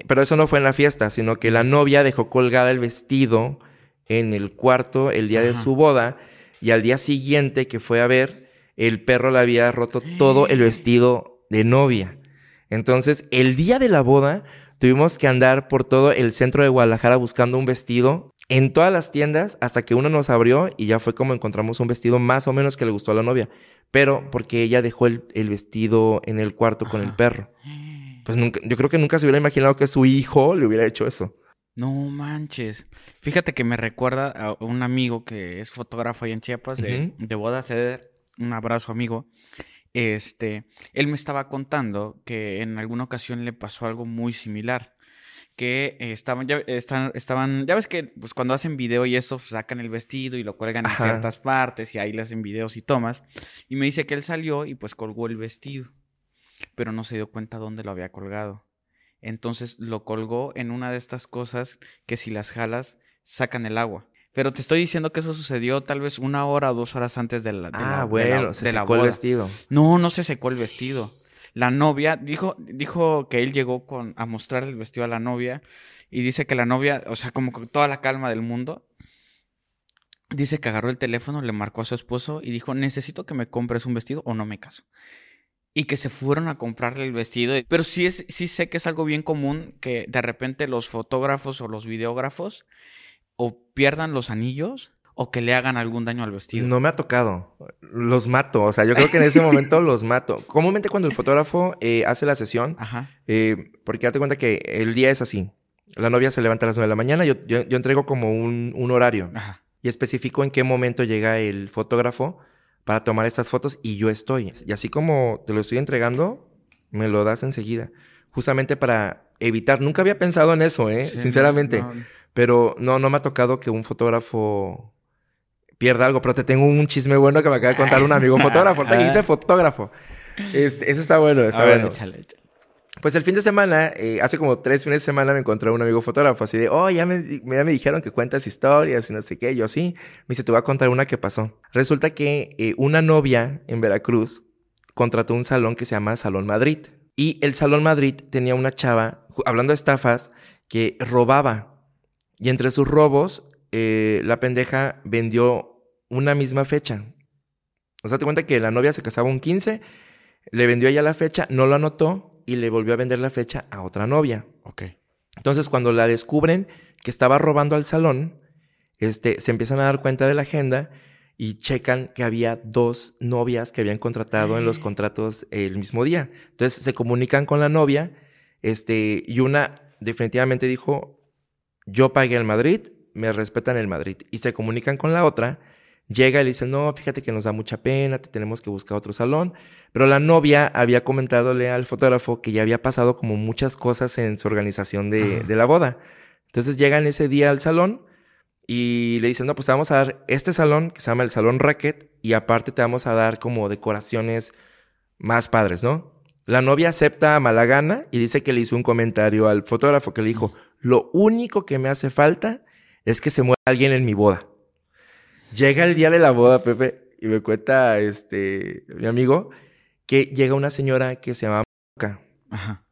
pero eso no fue en la fiesta, sino que la novia dejó colgada el vestido en el cuarto el día de su boda y al día siguiente que fue a ver, el perro le había roto todo el vestido de novia. Entonces, el día de la boda, tuvimos que andar por todo el centro de Guadalajara buscando un vestido en todas las tiendas hasta que uno nos abrió y ya fue como encontramos un vestido más o menos que le gustó a la novia. Pero porque ella dejó el, el vestido en el cuarto con el perro. Pues nunca, yo creo que nunca se hubiera imaginado que su hijo le hubiera hecho eso. No manches. Fíjate que me recuerda a un amigo que es fotógrafo ahí en Chiapas de, de bodas. Eder. Un abrazo, amigo. Este, él me estaba contando que en alguna ocasión le pasó algo muy similar. Que eh, estaban, ya, están- estaban, ya ves que pues, cuando hacen video y eso, pues, sacan el vestido y lo cuelgan en ciertas partes y ahí le hacen videos y tomas. Y me dice que él salió y pues colgó el vestido, pero no se dio cuenta dónde lo había colgado. Entonces lo colgó en una de estas cosas que si las jalas sacan el agua. Pero te estoy diciendo que eso sucedió tal vez una hora o dos horas antes de la, de la- ah, de bueno, la- se de la secó el vestido. No, no se secó el vestido. La novia dijo, dijo que él llegó con, a mostrar el vestido a la novia y dice que la novia, o sea, como con toda la calma del mundo, dice que agarró el teléfono, le marcó a su esposo y dijo, necesito que me compres un vestido o no me caso. Y que se fueron a comprarle el vestido. Pero sí, es, sí sé que es algo bien común que de repente los fotógrafos o los videógrafos o pierdan los anillos o que le hagan algún daño al vestido. No me ha tocado. Los mato. O sea, yo creo que en ese momento los mato. Comúnmente cuando el fotógrafo eh, hace la sesión, Ajá. eh, porque date cuenta que el día es así. La novia se levanta a las 9 de la mañana, yo, yo, yo entrego como un, un horario Ajá. y especifico en qué momento llega el fotógrafo para tomar estas fotos y yo estoy. Y así como te lo estoy entregando, me lo das enseguida. Justamente para evitar, nunca había pensado en eso, ¿eh? Sí, no, Sinceramente. no. Pero no, no me ha tocado que un fotógrafo pierda algo. Pero te tengo un chisme bueno que me acaba de contar un amigo fotógrafo. Que dijiste fotógrafo. Este, ese está bueno, está A ver, bueno. échale, échale. Pues el fin de semana, eh, hace como tres fines de semana me encontré un amigo fotógrafo así de, oh, ya me, ya me dijeron que cuentas historias y no sé qué. Yo sí. Me dice, te voy a contar una que pasó. Resulta que eh, una novia en Veracruz contrató un salón que se llama Salón Madrid. Y el Salón Madrid tenía una chava, hablando de estafas, que robaba. Y entre sus robos, eh, la pendeja vendió una misma fecha. O sea, te cuenta que la novia se casaba un 15, le vendió ella la fecha, no lo anotó y le volvió a vender la fecha a otra novia. Ok. Entonces, cuando la descubren que estaba robando al salón, este, se empiezan a dar cuenta de la agenda y checan que había dos novias que habían contratado en los contratos el mismo día. Entonces, se comunican con la novia, este, y una definitivamente dijo, yo pagué el Madrid, me respetan el Madrid. Y se comunican con la otra, llega y le dice, no, fíjate que nos da mucha pena, te tenemos que buscar otro salón. Pero la novia había comentadole al fotógrafo que ya había pasado como muchas cosas en su organización de, de la boda. Entonces llegan ese día al salón y le dicen, no, pues te vamos a dar este salón que se llama el Salón Racket y aparte te vamos a dar como decoraciones más padres, ¿no? La novia acepta a mala gana y dice que le hizo un comentario al fotógrafo que le dijo, lo único que me hace falta es que se muera alguien en mi boda. Llega el día de la boda, Pepe, y me cuenta este mi amigo que llega una señora que se llama Ajá.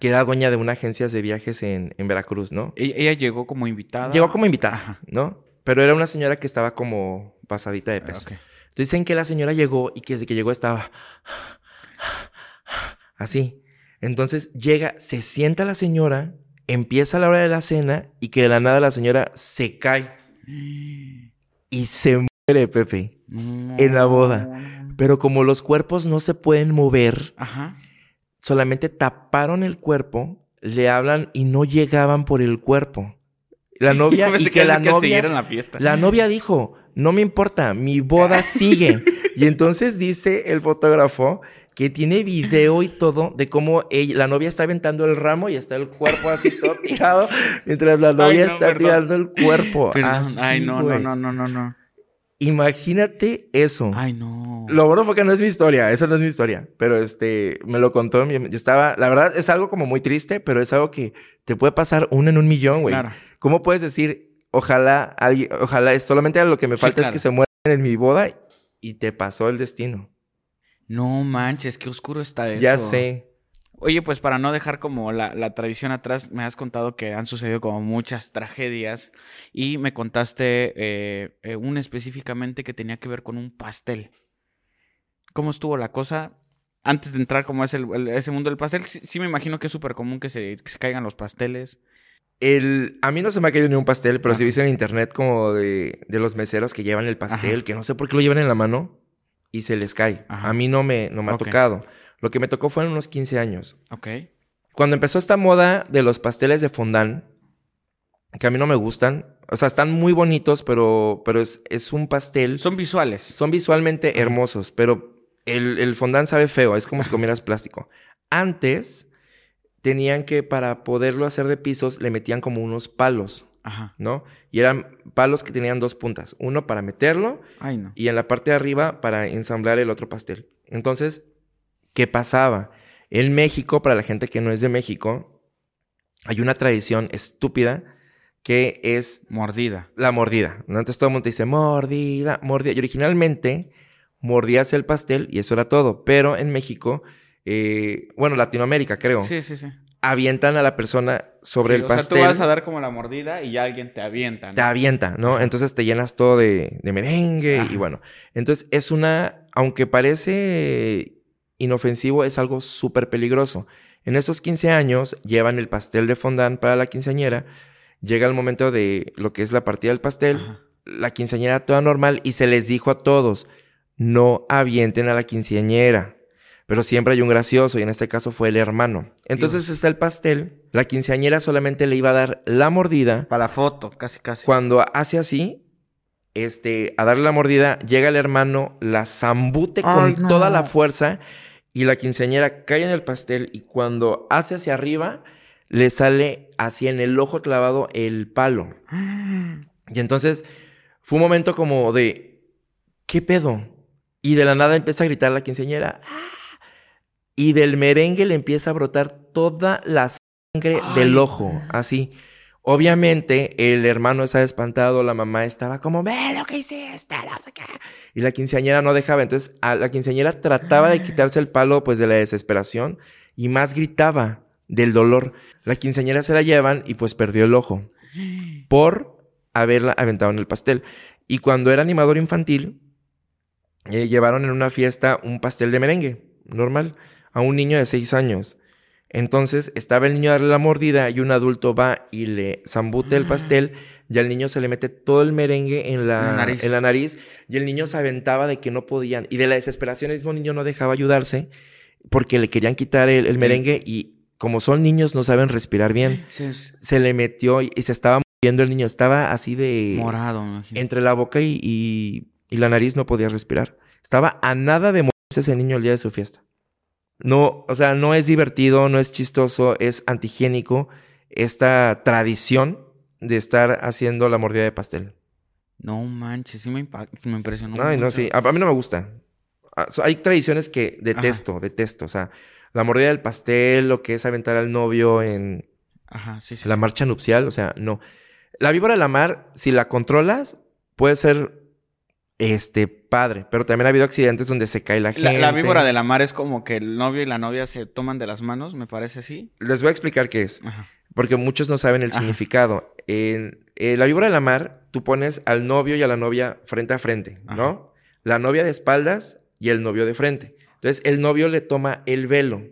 que era dueña de una agencia de viajes en, en Veracruz, ¿no? Ella, ella llegó como invitada. Llegó como invitada, Ajá. ¿no? Pero era una señora que estaba como pasadita de Ah, peso. ok. Dicen que la señora llegó y que desde que llegó estaba así. Entonces llega, se sienta la señora, empieza la hora de la cena y que de la nada la señora se cae y se muere, Pepe. En la boda. Pero como los cuerpos no se pueden mover, Ajá. solamente taparon el cuerpo, le hablan y no llegaban por el cuerpo. La novia y que, la que novia siguieran la fiesta. la novia dijo, no me importa, mi boda sigue. y entonces dice el fotógrafo que tiene video y todo de cómo ella, la novia está aventando el ramo y está el cuerpo así todo tirado, mientras la novia no, está perdón. tirando el cuerpo. Así, Ay, no, no, no, no, no, no. Imagínate eso. Ay, no. Lo bueno fue que no es mi historia, esa no es mi historia, pero este, me lo contó, yo estaba, la verdad es algo como muy triste, pero es algo que te puede pasar uno en un millón, güey. Claro. ¿Cómo puedes decir, ojalá alguien, ojalá, es solamente lo que me Sí, falta claro. es que se mueran en mi boda y te pasó el destino? No manches, qué oscuro está eso. Ya sé. Oye, pues para no dejar como la, la tradición atrás, me has contado que han sucedido como muchas tragedias y me contaste eh, eh, una específicamente que tenía que ver con un pastel. ¿Cómo estuvo la cosa? Antes de entrar como es el, el- ese mundo del pastel, sí, sí me imagino que es súper común que se, que se caigan los pasteles. El, a mí no se me ha caído ni un pastel, pero sí Ah. visto en internet como de, de los meseros que llevan el pastel, Ajá. que no sé por qué lo llevan en la mano y se les cae. Ajá. A mí no me, no me ha tocado. Lo que me tocó fue en unos 15 años. Ok. Cuando empezó esta moda de los pasteles de fondant, que a mí no me gustan, o sea, están muy bonitos, pero, pero es, es un pastel. Son visuales. Son visualmente hermosos, pero el, el fondant sabe feo, es como si comieras plástico. Antes tenían que, para poderlo hacer de pisos, le metían como unos palos, Ajá. ¿no? Y eran palos que tenían dos puntas, uno para meterlo Ay, no. y en la parte de arriba para ensamblar el otro pastel. Entonces, ¿qué pasaba? En México, para la gente que no es de México, hay una tradición estúpida que es Mordida. la mordida. ¿no? Entonces todo el mundo te dice mordida, mordida. Y originalmente mordías el pastel y eso era todo. Pero en México, eh, bueno, Latinoamérica creo, Sí, sí, sí. Avientan a la persona sobre Sí, el o pastel. sea, tú vas a dar como la mordida y ya alguien te avienta. ¿no? Te avienta, ¿no? Entonces te llenas todo de, de merengue Ajá. y bueno. Entonces es una, aunque parece inofensivo, es algo súper peligroso. En estos 15 años llevan el pastel de fondant para la quinceañera. Llega el momento de lo que es la partida del pastel. Ajá. La quinceañera toda normal y se les dijo a todos, no avienten a la quinceañera. Pero siempre hay un gracioso y en este caso fue el hermano. Entonces está el pastel. La quinceañera solamente le iba a dar la mordida. Para la foto, casi, casi. Cuando hace así, este, a darle la mordida, llega el hermano, la zambute con no. toda la fuerza y la quinceañera cae en el pastel y cuando hace hacia arriba, le sale así en el ojo clavado el palo. Y entonces fue un momento como de, ¿qué pedo? Y de la nada empieza a gritar la quinceañera. "¡Ah!". Y del merengue le empieza a brotar toda la sangre del ojo, así. Obviamente, el hermano estaba espantado, la mamá estaba como, ve lo que hiciste, no sé qué. Y la quinceañera no dejaba. Entonces, a la quinceañera trataba de quitarse el palo, pues, de la desesperación. Y más gritaba del dolor. La quinceañera se la llevan y, pues, perdió el ojo. Por haberla aventado en el pastel. Y cuando era animador infantil, eh, llevaron en una fiesta un pastel de merengue, normal, a un niño de seis años. Entonces estaba el niño a darle la mordida y un adulto va y le zambute el pastel y al niño se le mete todo el merengue en la, nariz. en la nariz y el niño se aventaba de que no podían. Y de la desesperación el mismo niño no dejaba ayudarse porque le querían quitar el, el merengue y como son niños no saben respirar bien. Sí, Se le metió y, y se estaba muriendo el niño. Estaba así de... morado, me imagino. Entre la boca y, y- y la nariz no podía respirar. Estaba a nada de morirse ese niño el día de su fiesta. No, o sea, no es divertido, no es chistoso, es antihigiénico esta tradición de estar haciendo la mordida de pastel. No manches, sí me, impresionó. Ay, no, mucho. sí, a, a mí no me gusta. Ah, so- Hay tradiciones que detesto, detesto. O sea, la mordida del pastel, lo que es aventar al novio en, Ajá, sí, sí. La sí. marcha nupcial, o sea, no. La víbora de la mar, si la controlas, puede ser este padre. Pero también ha habido accidentes donde se cae la gente. La, la víbora de la mar es como que el novio y la novia se toman de las manos, me parece así. Les voy a explicar qué es. Ajá. Porque muchos no saben el Ajá. significado. En, en la víbora de la mar, tú pones al novio y a la novia frente a frente, ¿no? La novia de espaldas y el novio de frente. Entonces, el novio le toma el velo.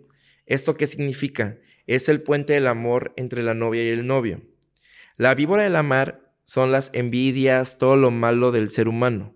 ¿Esto qué significa? Es el puente del amor entre la novia y el novio. La víbora de la mar son las envidias, todo lo malo del ser humano.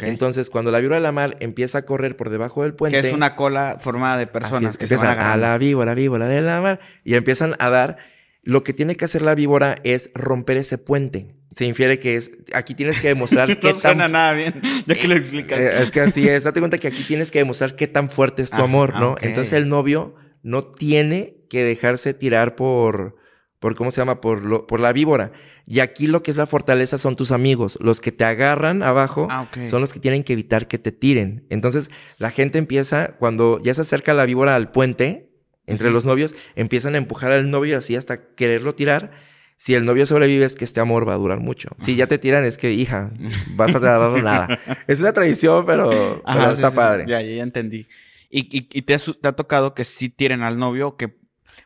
Entonces, cuando la víbora de la mar empieza a correr por debajo del puente... que es una cola formada de personas es, que se van empiezan a la víbora, víbora de la mar. Y empiezan a dar. Lo que tiene que hacer la víbora es romper ese puente. Se infiere que es. Aquí tienes que demostrar qué No suena tan. nada bien, ya que lo explicas. Eh, es que así es. Date cuenta que aquí tienes que demostrar qué tan fuerte es tu Ah, amor, ¿no? Entonces el novio no tiene que dejarse tirar por. por ¿Cómo se llama? Por, lo, por la víbora. Y aquí lo que es la fortaleza son tus amigos. Los que te agarran abajo Ah, son los que tienen que evitar que te tiren. Entonces, la gente empieza, cuando ya se acerca la víbora al puente, entre los novios, empiezan a empujar al novio así hasta quererlo tirar. Si el novio sobrevive, es que este amor va a durar mucho. Si ya te tiran, es que, hija, vas a tardar nada. Es una tradición, pero, Ajá, pero sí, está sí, padre. Ya, ya, ya entendí. ¿Y, y, y te, ha, su- te ha tocado que sí tiren al novio? que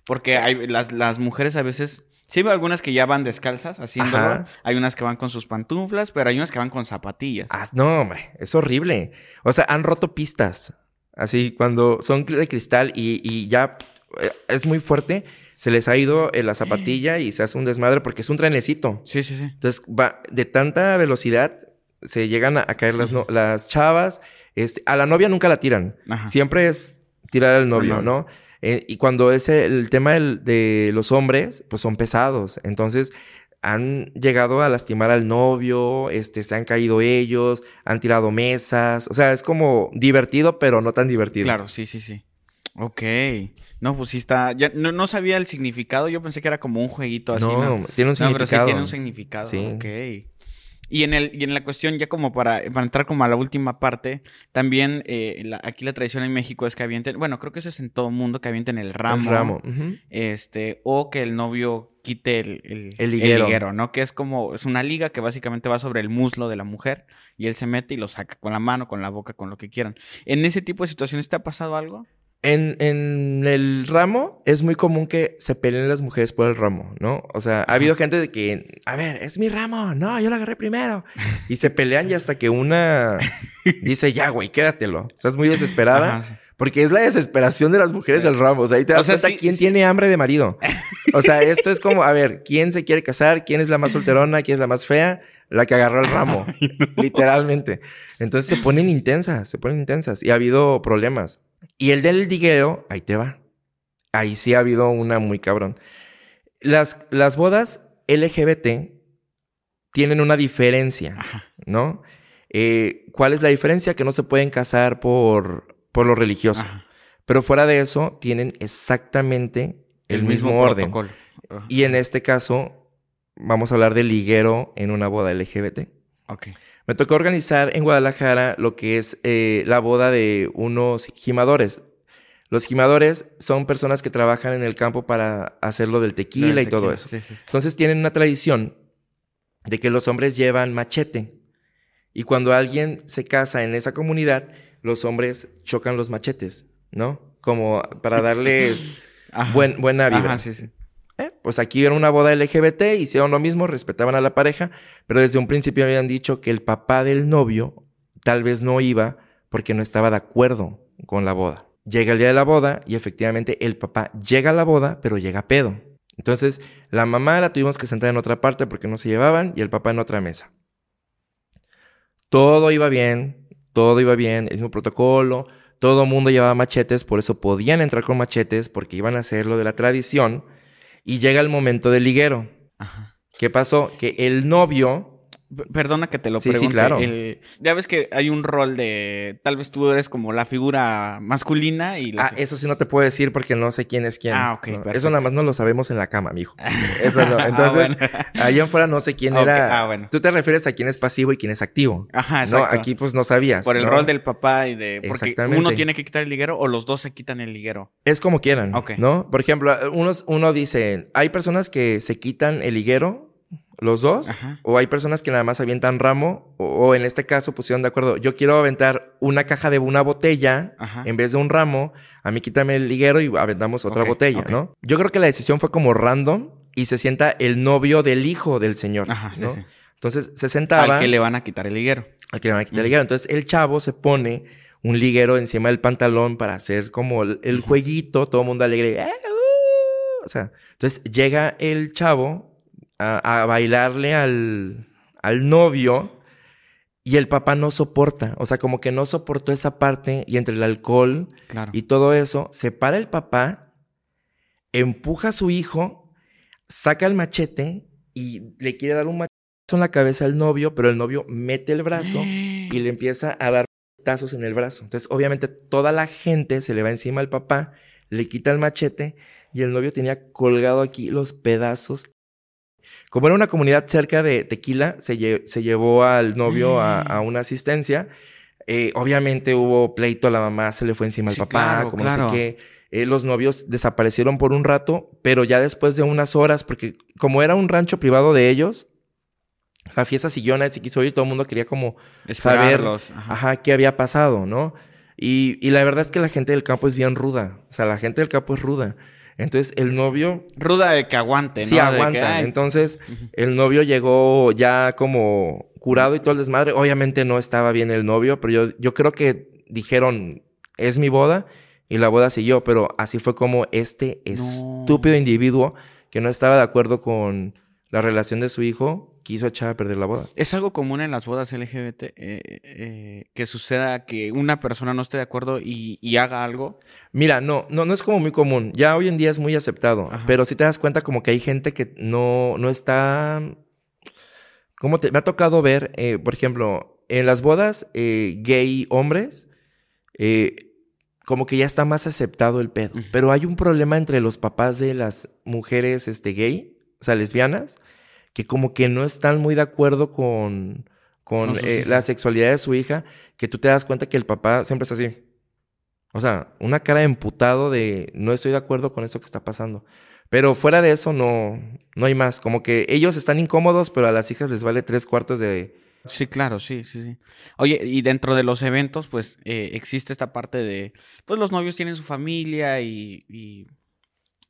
Porque hay, las, las mujeres a veces... Sí veo algunas que ya van descalzas haciéndolo. Ajá. Hay unas que van con sus pantuflas, pero hay unas que van con zapatillas. Ah, no, hombre, es horrible. O sea, han roto pistas. Así, cuando son de cristal y, y ya eh, es muy fuerte, se les ha ido eh, la zapatilla y se hace un desmadre porque es un trenecito. Sí, sí, sí. Entonces, va de tanta velocidad, se llegan a, a caer las, no- las chavas. Este, a la novia nunca la tiran. Ajá. Siempre es tirar al novio, ¿no? Eh, y cuando es el tema del- de los hombres, pues son pesados. Entonces, han llegado a lastimar al novio, este, se han caído ellos, han tirado mesas. O sea, es como divertido, pero no tan divertido. Claro, sí, sí, sí. Ok. No, pues sí está... Ya, no, no sabía el significado. Yo pensé que era como un jueguito así, ¿no? No, tiene un No, pero sí significado. tiene un significado. Sí. Ok. Y en, el, y en la cuestión, ya como para, para entrar como a la última parte, también eh, la- aquí la tradición en México es que avienten, bueno, creo que eso es en todo mundo, que avienten el El ramo. ramo. ujú. Este, o que el novio quite el, el, El liguero. ¿no? Que es como, es una liga que básicamente va sobre el muslo de la mujer y él se mete y lo saca con la mano, con la boca, con lo que quieran. ¿En ese tipo de situaciones te ha pasado algo? En, en el ramo es muy común que se peleen las mujeres por el ramo, ¿no? O sea, ha habido gente de que, a ver, es mi ramo, no, yo lo agarré primero. Y se pelean y hasta que una dice, ya, güey, quédatelo. Estás muy desesperada. Ajá, sí. Porque es la desesperación de las mujeres del ramo. O sea, ahí te O das sea, cuenta sí- quién sí. tiene hambre de marido. O sea, esto es como, a ver, ¿quién se quiere casar? ¿Quién es la más solterona? ¿Quién es la más fea? La que agarró el ramo. Literalmente. Entonces se ponen intensas, se ponen intensas. Y ha habido problemas. Y el del diguero, ahí te va. Ahí sí ha habido una muy cabrón. Las, las bodas LGBT tienen una diferencia, Ajá. ¿no? Eh, ¿Cuál es la diferencia? Que no se pueden casar por, por lo religioso. Ajá. Pero fuera de eso, tienen exactamente el, mismo, orden. Y en este caso, vamos a hablar de liguero en una boda LGBT. Ok. Me tocó organizar en Guadalajara lo que es eh, la boda de unos gimadores. Los gimadores son personas que trabajan en el campo para hacer lo del tequila y todo eso. Sí, sí, sí. Entonces tienen una tradición de que los hombres llevan machete. Y cuando alguien se casa en esa comunidad, los hombres chocan los machetes, ¿no? Como para darles buen, buena vibra. Ajá, sí, sí. Eh, Pues aquí era una boda LGBT, hicieron lo mismo, respetaban a la pareja, pero desde un principio habían dicho que el papá del novio tal vez no iba porque no estaba de acuerdo con la boda. Llega el día de la boda y efectivamente el papá llega a la boda, pero llega pedo. Entonces la mamá la tuvimos que sentar en otra parte porque no se llevaban y el papá en otra mesa. Todo iba bien, todo iba bien, el mismo protocolo, todo mundo llevaba machetes, por eso podían entrar con machetes porque iban a hacer lo de la tradición. Y llega el momento del liguero. Ajá. ¿Qué pasó? Que el novio, Perdona que te lo Sí, sí, pregunte. claro. el- ya ves que hay un rol de. Tal vez tú eres como la figura masculina y. la ah, eso sí no te puedo decir porque no sé quién es quién. Ah, ok, No. Eso nada más no lo sabemos en la cama, mijo. Eso no. Ah, Entonces, bueno. allá afuera no sé quién era. ah, bueno. Tú te refieres a quién es pasivo y quién es activo. Ajá, No, exacto. aquí pues no sabías. Por el ¿no? rol del papá y de. Porque Exactamente. uno tiene que quitar el liguero o los dos se quitan el liguero. Es como quieran, Ok. ¿no? Por ejemplo, unos, uno dice, hay personas que se quitan el higuero, los dos, Ajá. o hay personas que nada más avientan ramo, o, o en este caso pusieron de acuerdo, yo quiero aventar una caja de una botella Ajá. en vez de un ramo, a mí quítame el liguero y aventamos otra botella. ¿no? Yo creo que la decisión fue como random y se sienta el novio del hijo del señor, Ajá, sí, ¿no? sí. Entonces se sentaba Al que le van a quitar el liguero. al que le van a quitar el liguero. Entonces el chavo se pone un liguero encima del pantalón para hacer como el, el jueguito, todo el mundo alegre. ¡eh, uh! O sea, entonces llega el chavo a, a bailarle al, al novio y el papá no soporta. O sea, como que no soportó esa parte y entre el alcohol Claro. y todo eso, se para el papá, empuja a su hijo, saca el machete y le quiere dar un machazo en la cabeza al novio, pero el novio mete el brazo y le empieza a dar tazos en el brazo. Entonces, obviamente, toda la gente se le va encima al papá, le quita el machete y el novio tenía colgado aquí los pedazos. Como era una comunidad cerca de Tequila, se, lle- se llevó al novio a, a una asistencia. Eh, obviamente hubo pleito, la mamá se le fue encima al Sí, papá, claro, como claro. no sé qué. Eh, los novios desaparecieron por un rato, pero ya después de unas horas, porque como era un rancho privado de ellos, la fiesta siguió, nadie se quiso ir, todo el mundo quería como saber ajá. qué había pasado, ¿no? Y, y la verdad es que la gente del campo es bien ruda. O sea, la gente del campo es ruda. Entonces, el novio Ruda de que aguante, ¿no? sí que, aguanta. Entonces, el novio llegó ya como curado y todo el desmadre. Obviamente no estaba bien el novio, pero yo, yo creo que dijeron, es mi boda, y la boda siguió, pero así fue como este No. estúpido individuo que no estaba de acuerdo con la relación de su hijo, quiso echar a perder la boda. Es algo común en las bodas LGBT eh, eh, que suceda que una persona no esté de acuerdo y, y haga algo. Mira, no, no, no es como muy común. Ya hoy en día es muy aceptado. Ajá. Pero si te das cuenta como que hay gente que no, no está. ¿Cómo te.? Me ha tocado ver, eh, por ejemplo, en las bodas gay hombres, como que ya está más aceptado el pedo. Pero hay un problema entre los papás de las mujeres este, gay, o sea, lesbianas, que como que no están muy de acuerdo con, con eh, la sexualidad de su hija, que tú te das cuenta que el papá siempre es así. O sea, una cara de emputado de no estoy de acuerdo con eso que está pasando. Pero fuera de eso no, no hay más. Como que ellos están incómodos, pero a las hijas les vale tres cuartos de... Sí, claro, sí, sí, sí. Oye, y dentro de los eventos, pues eh, existe esta parte de, pues los novios tienen su familia y, y,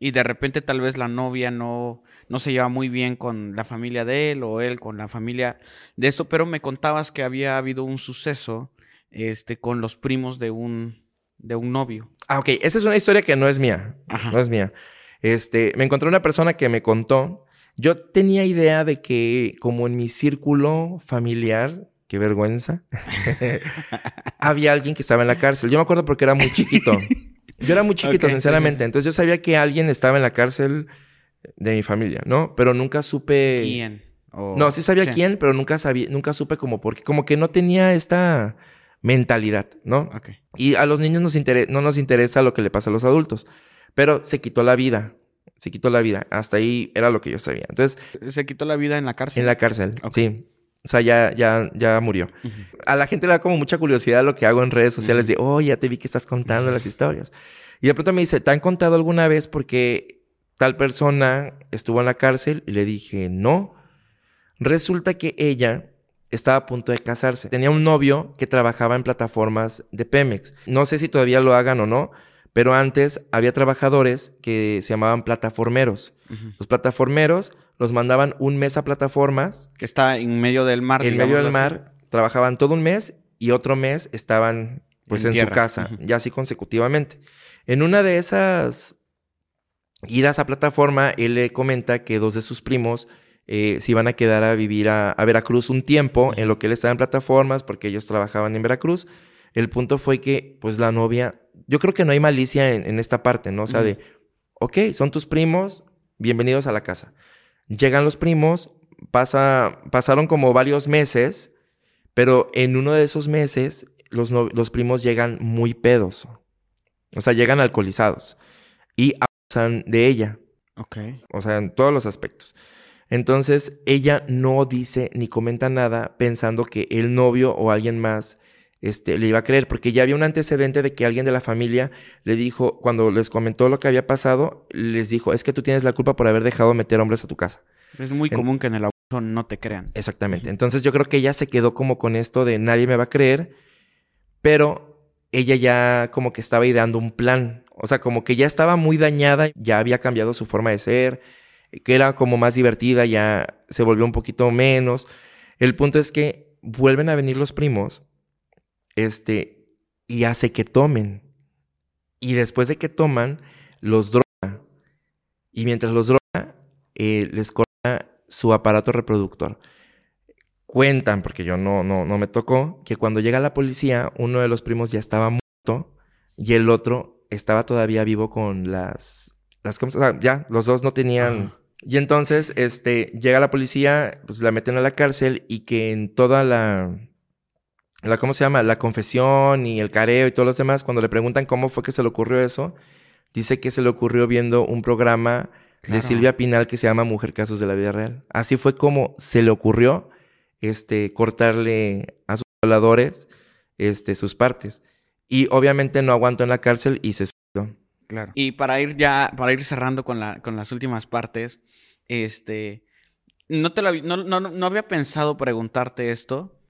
y de repente tal vez la novia no, no se lleva muy bien con la familia de él o él con la familia de eso, pero me contabas que había habido un suceso este, con los primos de un, de un novio. Ah, ok. Esa es una historia que no es mía. Ajá. No es mía. Este, me encontré una persona que me contó. Yo tenía idea de que como en mi círculo familiar, qué vergüenza, había alguien que estaba en la cárcel. Yo me acuerdo porque era muy chiquito. Yo era muy chiquito, sinceramente. sí, sí. Entonces yo sabía que alguien estaba en la cárcel de mi familia, ¿no? Pero nunca supe... ¿Quién? No, sí sabía quién, pero nunca sabía, nunca supe como por qué. Como que no tenía esta mentalidad, ¿no? Ok. Y a los niños nos no nos interesa lo que le pasa a los adultos. Pero se quitó la vida. Se quitó la vida. Hasta ahí era lo que yo sabía. Entonces, Se quitó la vida en la cárcel. en la cárcel, sí. O sea, ya, ya, ya murió. A la gente le da como mucha curiosidad lo que hago en redes sociales de, oh, ya te vi que estás contando las historias. Y de pronto me dice, ¿te han contado alguna vez porque tal persona estuvo en la cárcel? Y le dije, no. Resulta que ella estaba a punto de casarse. Tenía un novio que trabajaba en plataformas de Pemex. No sé si todavía lo hagan o no, pero antes había trabajadores que se llamaban plataformeros. Los plataformeros los mandaban un mes a plataformas Que está en medio del mar. en medio del así. mar, trabajaban todo un mes y otro mes estaban pues En su casa, ya así consecutivamente. En una de esas idas a plataforma, él le comenta que dos de sus primos eh, se iban a quedar a vivir a, a Veracruz un tiempo en lo que él estaba en plataformas porque ellos trabajaban en Veracruz. El punto fue que pues la novia, yo creo que no hay malicia en, en esta parte, ¿no? O sea, de, ok, son tus primos, bienvenidos a la casa. Llegan los primos, pasa, pasaron como varios meses, pero en uno de esos meses los, no- los primos llegan muy pedos. O sea, llegan alcoholizados y abusan de ella. Ok. O sea, en todos los aspectos. Entonces, ella no dice ni comenta nada pensando que el novio o alguien más este, le iba a creer, porque ya había un antecedente de que alguien de la familia le dijo, cuando les comentó lo que había pasado, les dijo, es que tú tienes la culpa por haber dejado meter hombres a tu casa. Es muy En- común que en el aborto no te crean. Exactamente. Entonces yo creo que ella se quedó como con esto de nadie me va a creer, pero ella ya como que estaba ideando un plan. O sea, como que ya estaba muy dañada, ya había cambiado su forma de ser, que era como más divertida, ya se volvió un poquito menos. El punto es que vuelven a venir los primos, este, y hace que tomen. Y después de que toman, los droga. Y mientras los droga, eh, les corta su aparato reproductor. Cuentan, porque yo no, no, no me tocó, que cuando llega la policía, uno de los primos ya estaba muerto y el otro estaba todavía vivo con las... las o sea, ya, los dos no tenían... Y entonces, este, llega la policía, pues la meten a la cárcel y que en toda la, la, ¿cómo se llama? La confesión y el careo y todos los demás, cuando le preguntan cómo fue que se le ocurrió eso, dice que se le ocurrió viendo un programa de. Silvia Pinal que se llama Mujer Casos de la Vida Real. Así fue como se le ocurrió, este, cortarle a sus violadores, este, sus partes. Y obviamente no aguantó en la cárcel y se suicidó. Claro. Y para ir ya, para ir cerrando con, la, con las últimas partes, este, no, te lo, hab- no, no, no había pensado preguntarte esto,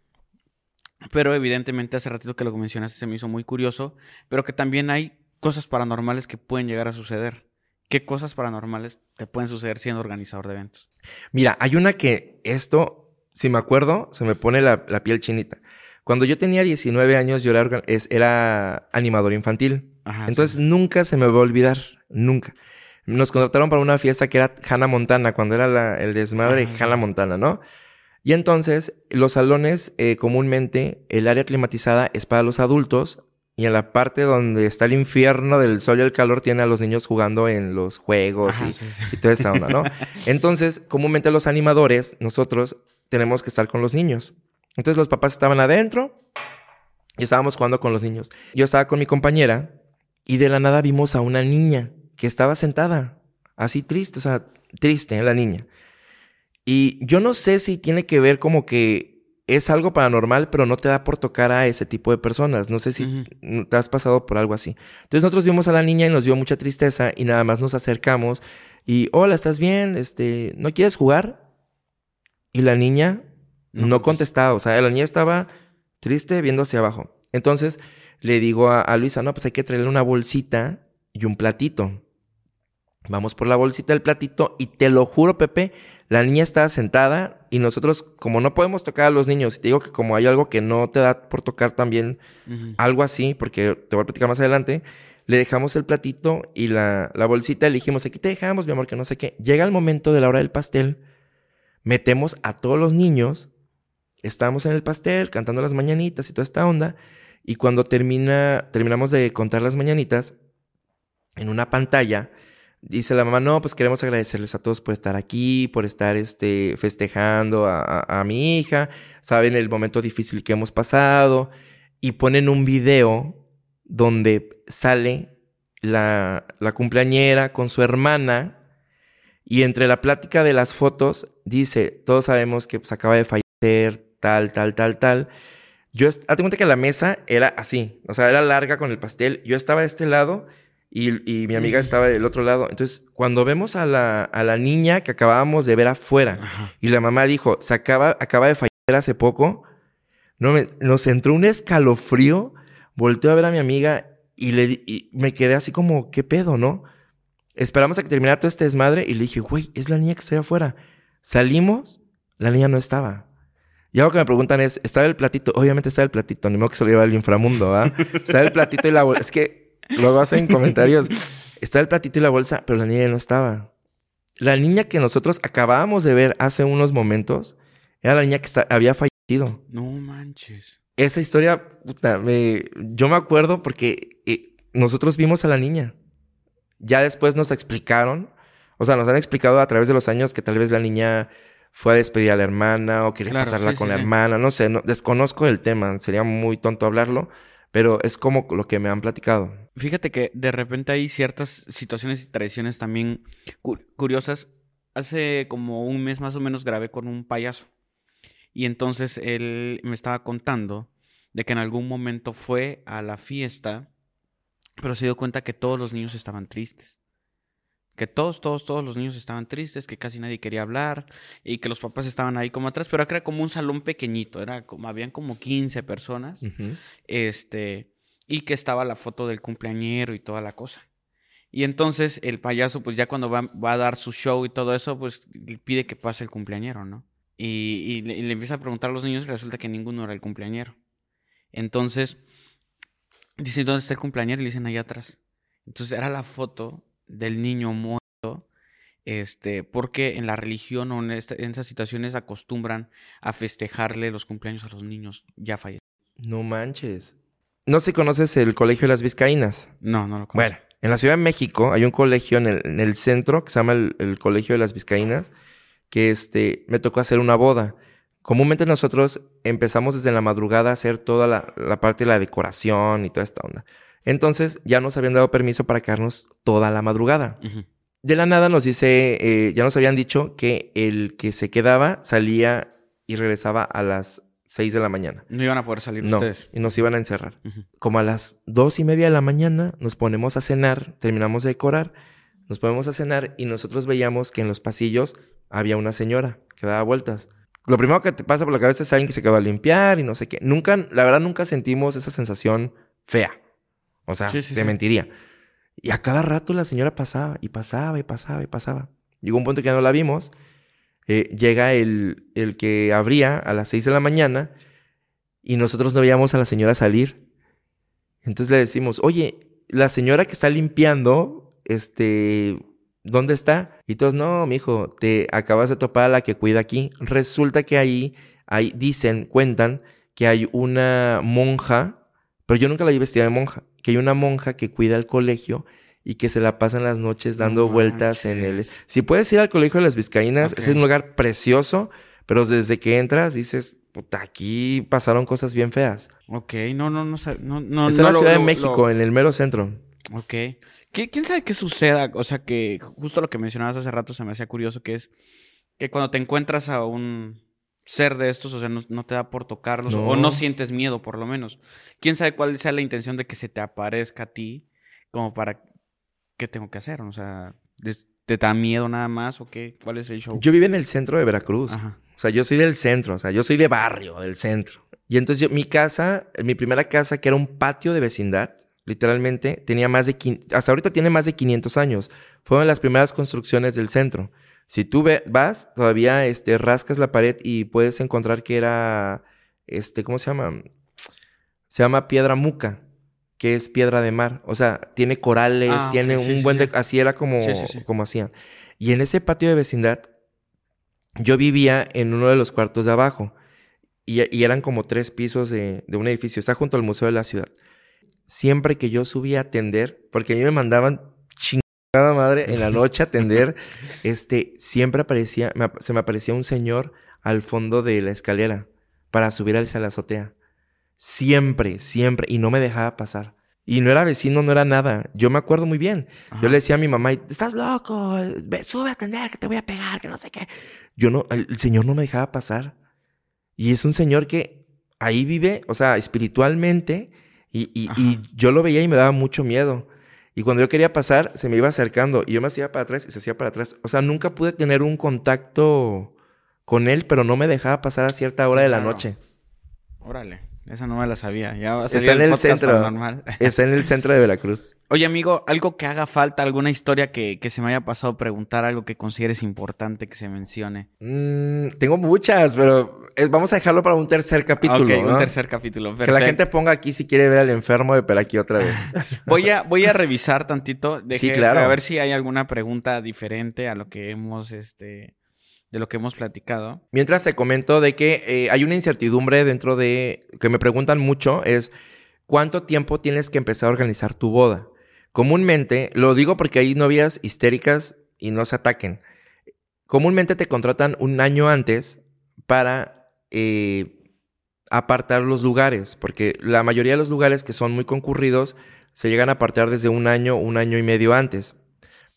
pero evidentemente hace ratito que lo mencionaste se me hizo muy curioso, pero que también hay cosas paranormales que pueden llegar a suceder. ¿Qué cosas paranormales te pueden suceder siendo organizador de eventos? Mira, hay una que esto, si me acuerdo, se me pone la, la piel chinita. Cuando yo tenía 19 años, yo era, animador infantil. Ajá, Entonces sí. nunca se me va a olvidar, nunca. Nos contrataron para una fiesta que era Hannah Montana, cuando era la- el desmadre Ajá. Hannah Montana, ¿no? Y entonces los salones, eh, comúnmente, el área climatizada es para los adultos y en la parte donde está el infierno del sol y el calor tiene a los niños jugando en los juegos Ajá, y, sí, sí. y toda esa onda, ¿no? Entonces, comúnmente los animadores, nosotros tenemos que estar con los niños. Entonces los papás estaban adentro y estábamos jugando con los niños. Yo estaba con mi compañera y de la nada vimos a una niña que estaba sentada, así triste, o sea, triste, ¿eh? la niña. Y yo no sé si tiene que ver como que es algo paranormal, pero no te da por tocar a ese tipo de personas. No sé si te has pasado por algo así. Entonces nosotros vimos a la niña y nos dio mucha tristeza y nada más nos acercamos y, hola, ¿estás bien? Este, ¿no quieres jugar? Y la niña No contestaba, o sea, la niña estaba triste viendo hacia abajo. Entonces le digo a, a Luisa, no, pues hay que traerle una bolsita y un platito. Vamos por la bolsita del platito y te lo juro, Pepe, la niña estaba sentada y nosotros, como no podemos tocar a los niños, y te digo que como hay algo que no te da por tocar también algo así, porque te voy a platicar más adelante, le dejamos el platito y la, la bolsita, le dijimos, aquí te dejamos, mi amor, que no sé qué. Llega el momento de la hora del pastel, metemos a todos los niños, estábamos en el pastel cantando las mañanitas y toda esta onda, y cuando termina, terminamos de contar las mañanitas, en una pantalla, dice la mamá, no, pues queremos agradecerles a todos por estar aquí, por estar este, festejando a, a- mi hija, saben el momento difícil que hemos pasado, y ponen un video donde sale la, la cumpleañera con su hermana, y entre la plática de las fotos dice, todos sabemos que pues, acaba de fallecer, tal, tal, tal, tal. Yo, hazte cuenta que la mesa era así, o sea, era larga con el pastel. Yo estaba de este lado y, y mi amiga Ujú. estaba del otro lado. Entonces, cuando vemos a la, a la niña que acabábamos de ver afuera Ajá. y la mamá dijo, se acaba, acaba de fallecer hace poco, no me- nos entró un escalofrío, volteé a ver a mi amiga y, le, y me quedé así como, ¿qué pedo, no? Esperamos a que terminara todo este desmadre y le dije, güey, es la niña que está allá afuera. Salimos, la niña no estaba. Y algo que me preguntan es, ¿estaba el platito? Obviamente estaba el platito, ni modo que se lo lleva al inframundo, ¿ah? Estaba el platito y la. Es que luego hacen comentarios. Estaba el platito y la bolsa, pero la niña ya no estaba. La niña que nosotros acabábamos de ver hace unos momentos era la niña que está- había fallecido. No manches. Esa historia, puta, me, yo me acuerdo porque eh, nosotros vimos a la niña. Ya después nos explicaron, o sea, nos han explicado a través de los años que tal vez la niña fue a despedir a la hermana o quería Claro, pasarla sí, con sí, la sí. hermana, no sé, no- desconozco el tema, sería muy tonto hablarlo, pero es como lo que me han platicado. Fíjate que de repente hay ciertas situaciones y tradiciones también cu- curiosas. Hace como un mes más o menos grabé con un payaso. Y entonces él me estaba contando de que en algún momento fue a la fiesta, pero se dio cuenta que todos los niños estaban tristes. Que todos, todos, todos los niños estaban tristes, que casi nadie quería hablar y que los papás estaban ahí como atrás, pero era como un salón pequeñito, era como, habían como 15 personas, este, y que estaba la foto del cumpleañero y toda la cosa. Y entonces el payaso, pues ya cuando va, va a dar su show y todo eso, pues pide que pase el cumpleañero, ¿no? Y, y le, y le empieza a preguntar a los niños y resulta que ninguno era el cumpleañero. Entonces, dice, ¿dónde está el cumpleañero? Y le dicen, allá atrás. Entonces era la foto del niño muerto, este, porque en la religión o en, esta- en esas situaciones acostumbran a festejarle los cumpleaños a los niños ya fallecidos. No manches. No sé si conoces el Colegio de las Vizcaínas. No, no lo conozco. Bueno, en la Ciudad de México hay un colegio en el, en el centro que se llama el, el Colegio de las Vizcaínas, que este, me tocó hacer una boda. Comúnmente nosotros empezamos desde la madrugada a hacer toda la, la parte de la decoración y toda esta onda. Entonces ya nos habían dado permiso para quedarnos toda la madrugada. De la nada nos dice, eh, ya nos habían dicho que el que se quedaba salía y regresaba a las 6 de la mañana. No iban a poder salir No, ustedes. y nos iban a encerrar. Como a las dos y media de la mañana nos ponemos a cenar, terminamos de decorar, nos ponemos a cenar y nosotros veíamos que en los pasillos había una señora que daba vueltas. Lo primero que te pasa por la cabeza es alguien que se quedó a limpiar y no sé qué. Nunca, la verdad, nunca sentimos esa sensación fea. O sea, Sí, sí, te sí. mentiría. Y a cada rato la señora pasaba y pasaba y pasaba y pasaba. Llegó un punto que ya no la vimos. Eh, llega el, el que abría a las 6 de la mañana y nosotros no veíamos a la señora salir. Entonces le decimos, oye, la señora que está limpiando, este, ¿dónde está? Y todos, no, mijo, te acabas de topar a la que cuida aquí. Resulta que ahí, ahí dicen, cuentan que hay una monja, pero yo nunca la vi vestida de monja, que hay una monja que cuida el colegio y que se la pasan las noches dando vueltas en el... Si puedes ir al colegio de las Vizcaínas, es un lugar precioso, pero desde que entras dices, puta, aquí pasaron cosas bien feas. Ok, no, no, no, no, no. es no en la lo- Ciudad de lo- México, lo- en el mero centro. Ok. ¿Qué- ¿Quién sabe qué suceda? O sea, que justo lo que mencionabas hace rato se me hacía curioso, que es que cuando te encuentras a un ser de estos, o sea, no, no te da por tocarlos, o No. sientes miedo, por lo menos. ¿Quién sabe cuál sea la intención de que se te aparezca a ti como para... ¿Qué tengo que hacer? O sea, ¿des- ¿te da miedo nada más o qué? ¿Cuál es el show? Yo vivo en el centro de Veracruz. Ajá. O sea, yo soy del centro, o sea, yo soy de barrio, del centro. Y entonces yo, mi casa, mi primera casa, que era un patio de vecindad, literalmente, tenía más de, hasta ahorita tiene más de 500 años. Fueron las primeras construcciones del centro. Si tú ve- vas, todavía este, rascas la pared y puedes encontrar que era, este, ¿cómo se llama? Se llama piedra muca, que es piedra de mar. O sea, tiene corales, Ah, tiene sí, un sí, buen sí. de... Así era como, como hacían. Y en ese patio de vecindad, yo vivía en uno de los cuartos de abajo. Y, y eran como tres pisos de, de un edificio. Está junto al Museo de la Ciudad. Siempre que yo subía a atender, porque a mí me mandaban chingada madre en la noche a atender, este, siempre aparecía, me se me aparecía un señor al fondo de la escalera para subir hacia la azotea. Siempre, siempre. Y no me dejaba pasar. Y no era vecino, no era nada. Yo me acuerdo muy bien. Yo le decía a mi mamá, estás loco, Ve, sube a atender, que te voy a pegar, que no sé qué. Yo no, el, el señor no me dejaba pasar. Y es un señor que ahí vive, o sea, espiritualmente, y, y- y yo lo veía y me daba mucho miedo. Y cuando yo quería pasar, se me iba acercando y yo me hacía para atrás y se hacía para atrás. O sea, nunca pude tener un contacto con él, pero no me dejaba pasar a cierta hora de la noche. Órale, esa no me la sabía. Ya Está en el el centro. Está en el centro de Veracruz. Oye, amigo, algo que haga falta, alguna historia que, que se me haya pasado preguntar, algo que consideres importante que se mencione. Mm, tengo muchas, pero eh, vamos a dejarlo para un tercer capítulo. ok, un tercer capítulo. Que la gente ponga aquí si quiere ver al enfermo de Peraqui otra vez. Voy a, voy a revisar tantito. Dejé- Sí, claro. A ver si hay alguna pregunta diferente a lo que hemos, este, de lo que hemos platicado. Mientras te comento de que eh, hay una incertidumbre dentro de que me preguntan mucho es cuánto tiempo tienes que empezar a organizar tu boda. Comúnmente, lo digo porque hay novias histéricas y no se ataquen. Comúnmente te contratan un año antes para eh, apartar los lugares, porque la mayoría de los lugares que son muy concurridos se llegan a apartar desde un año, un año y medio antes.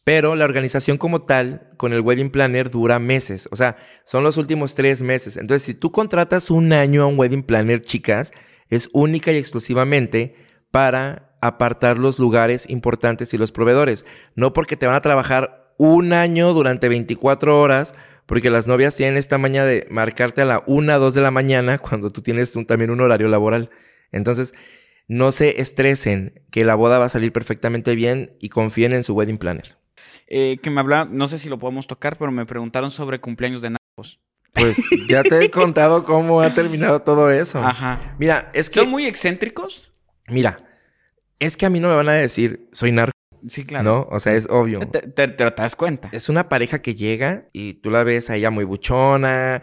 Pero la organización como tal, con el wedding planner, dura meses. O sea, son los últimos tres meses. Entonces, si tú contratas un año a un wedding planner, chicas, es única y exclusivamente para apartar los lugares importantes y los proveedores. No porque te van a trabajar un año durante 24 horas, porque las novias tienen esta maña de marcarte a la 1, 2 de la mañana cuando tú tienes también un horario laboral. Entonces, no se estresen, que la boda va a salir perfectamente bien y confíen en su wedding planner. Eh, que me habla, no sé si lo podemos tocar, pero me preguntaron sobre cumpleaños de narcos. Pues ya te he contado cómo ha terminado todo eso. Ajá. Mira, es que ¿Son muy excéntricos? mira, es que a mí no me van a decir soy narco, Sí, claro. ¿no? O sea, es obvio. Te, te- te das cuenta. Es una pareja que llega y tú la ves a ella muy buchona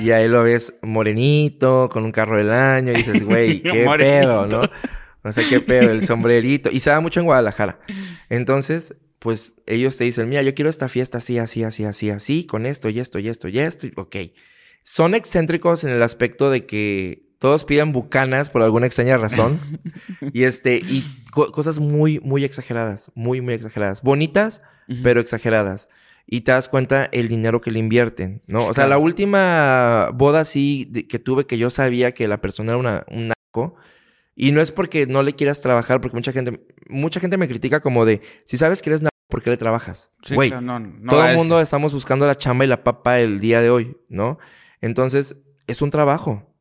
y a él lo ves morenito, con un carro del año y dices, güey, qué pedo, ¿no? O sea, qué pedo, el sombrerito. Y se da mucho en Guadalajara. Entonces, pues ellos te dicen, mira, yo quiero esta fiesta así, así, así, así, así, con esto y esto y esto y esto. Ok. Son excéntricos en el aspecto de que todos piden bucanas por alguna extraña razón. y este, y co- cosas muy, muy exageradas, muy, muy exageradas. Bonitas, pero exageradas. Y te das cuenta el dinero que le invierten, ¿no? O sea, la última boda así de- que tuve que yo sabía que la persona era una, un narco. Y no es porque no le quieras trabajar, porque mucha gente, mucha gente me critica como de, si sabes que eres ¿por qué le trabajas? Sí, Güey, claro, no, no todo el mundo estamos buscando la chamba y la papa el día de hoy, ¿no? Entonces, es un trabajo.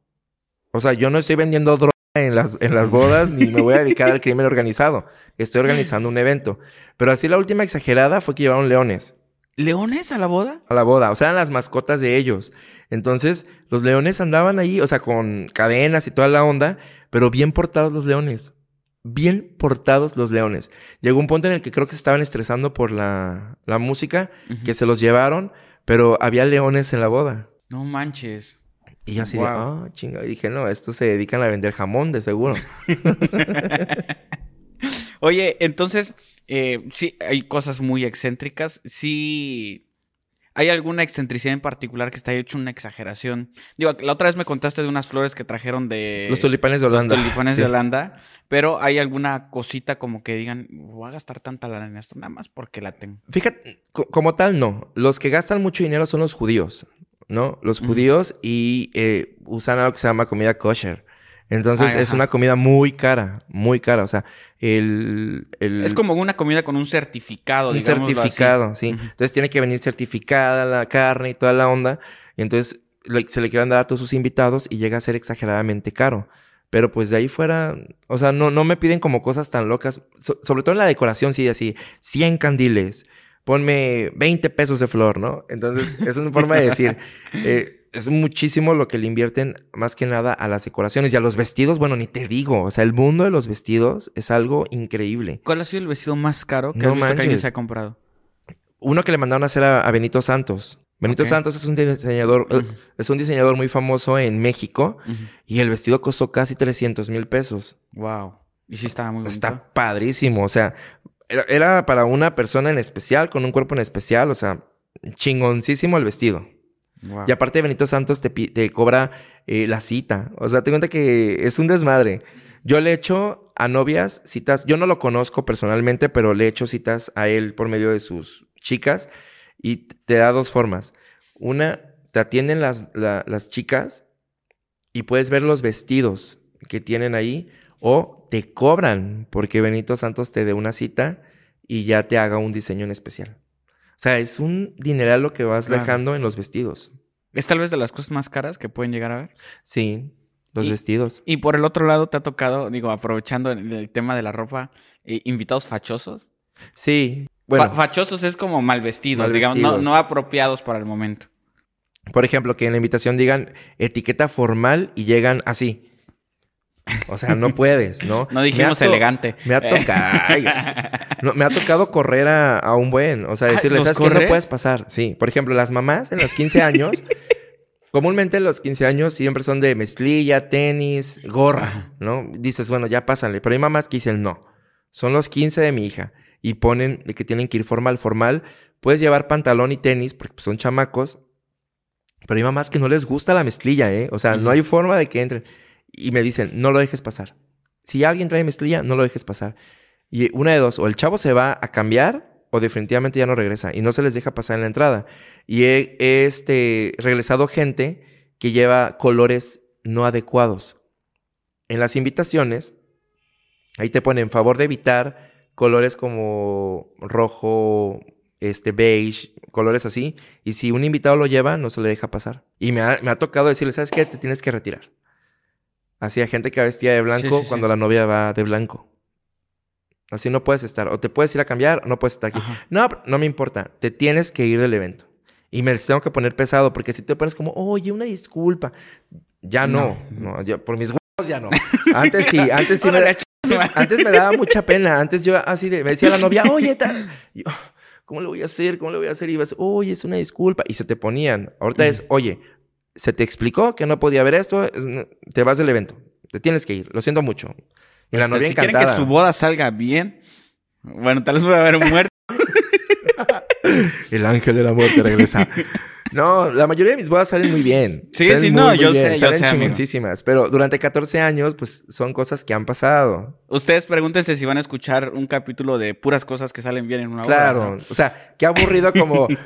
O sea, yo no estoy vendiendo droga en las, en las bodas ni me voy a dedicar al crimen organizado. Estoy organizando un evento. Pero así la última exagerada fue que llevaron leones ¿Leones a la boda? a la boda. O sea, eran las mascotas de ellos. Entonces, los leones andaban ahí, o sea, con cadenas y toda la onda, pero bien portados los leones. Bien portados los leones. Llegó un punto en el que creo que se estaban estresando por la, la música, que se los llevaron, pero había leones en la boda. No manches. Y yo así Wow. de, ah, chinga. Y dije, no, estos se dedican a vender jamón, de seguro. Oye, entonces, eh, sí, hay cosas muy excéntricas. Sí, ¿hay alguna excentricidad en particular que está hecho una exageración? Digo, la otra vez me contaste de unas flores que trajeron de... los tulipanes de Holanda. Los tulipanes Sí. de Holanda. Pero ¿hay alguna cosita como que digan, voy a gastar tanta lana en esto? Nada más porque la tengo. Fíjate, co- como tal, no. Los que gastan mucho dinero son los judíos, ¿no? Los judíos y eh, usan algo que se llama comida kosher. Entonces Ay, es ajá. una comida muy cara, muy cara. O sea, el... el- Es como una comida con un certificado, un así. certificado, sí. Entonces tiene que venir certificada la carne y toda la onda. Y entonces le- se le quieren dar a todos sus invitados y llega a ser exageradamente caro. Pero pues de ahí fuera, o sea, no, no me piden como cosas tan locas. So- sobre todo en la decoración, sí, así, 100 candiles, ponme 20 pesos de flor, ¿no? Entonces, es una forma de decir, eh, es muchísimo lo que le invierten más que nada a las decoraciones y a los vestidos, bueno, ni te digo, o sea, el mundo de los vestidos es algo increíble. ¿Cuál ha sido el vestido más caro que No has visto que alguien se ha comprado? Uno que le mandaron a hacer a, a Benito Santos. Benito. Santos es un diseñador, eh, es un diseñador muy famoso en México y el vestido costó casi 300 mil pesos. Wow. Y sí estaba muy bonito. Está padrísimo, o sea, era, era para una persona en especial, con un cuerpo en especial, o sea, chingoncísimo el vestido. Y aparte Benito Santos te, cobra eh, la cita, o sea, te cuenta que es un desmadre. Yo le echo a novias citas, yo no lo conozco personalmente, pero le echo citas a él por medio de sus chicas y te da dos formas. Una, te atienden las, la- las chicas y puedes ver los vestidos que tienen ahí o te cobran porque Benito Santos te dé una cita y ya te haga un diseño en especial. O sea, es un dineral lo que vas Claro. dejando en los vestidos. Es tal vez de las cosas más caras que pueden llegar a ver. Sí, los Y- vestidos. Y por el otro lado, te ha tocado, digo, aprovechando el, tema de la ropa, eh, invitados fachosos. Sí, bueno, Fa- fachosos es como mal vestidos, Mal digamos, no apropiados para el momento. por ejemplo, que en la invitación digan etiqueta formal y llegan así. O sea, no puedes, ¿no? No dijimos elegante. Me ha Eh. tocado. no, me ha tocado correr a, a un buen. O sea, Ah, decirle, ¿los ¿sabes qué? No puedes pasar. Sí. Por ejemplo, las mamás en los 15 años. comúnmente los 15 años siempre son de mezclilla, tenis, gorra, ¿no? Dices, bueno, ya pásale. Pero hay mamás que dicen, no. Son los 15 de mi hija. Y ponen de que tienen que ir formal, formal. Puedes llevar pantalón y tenis porque pues, son chamacos. Pero hay mamás que no les gusta la mezclilla, ¿eh? O sea, no hay forma de que entren. Y me dicen, no lo dejes pasar. Si alguien trae mezclilla, no lo dejes pasar. Y una de dos, o el chavo se va a cambiar o definitivamente ya no regresa y no se les deja pasar en la entrada. Y he, este, regresado gente que lleva colores no adecuados. En las invitaciones, ahí te ponen favor de evitar colores como rojo, este beige, colores así. Y si un invitado lo lleva, no se le deja pasar. Y me ha, me ha tocado decirle, ¿sabes qué? Te tienes que retirar. Así a gente que va vestida de blanco Sí, sí, sí. cuando la novia va de blanco. Así no puedes estar. O te puedes ir a cambiar o no puedes estar aquí. Ajá. No, no me importa. Te tienes que ir del evento. Y me tengo que poner pesado porque si te pones como, oye, una disculpa. Ya no. No, yo, por mis huevos ya no. Antes sí, antes sí me, da- antes, me daba mucha pena. Antes yo así de, me decía la novia, oye, ta-". Yo, ¿cómo le voy a hacer? ¿Cómo le voy a hacer? Y ibas, oye, es una disculpa. Y se te ponían. Ahorita es, oye, se te explicó que no podía haber esto, te vas del evento. Te tienes que ir. Lo siento mucho. Y la Este, novia si quieren encantada. que su boda salga bien, bueno, tal vez voy a haber muerto. El ángel de la muerte regresa. No, la mayoría de mis bodas salen muy bien. Sí, Salen sí, muy, no, muy yo bien, sé, yo salen sé. Pero durante 14 años, pues son cosas que han pasado. Ustedes pregúntense si van a escuchar un capítulo de puras cosas que salen bien en una boda. Claro. ¿no? O sea, qué aburrido como.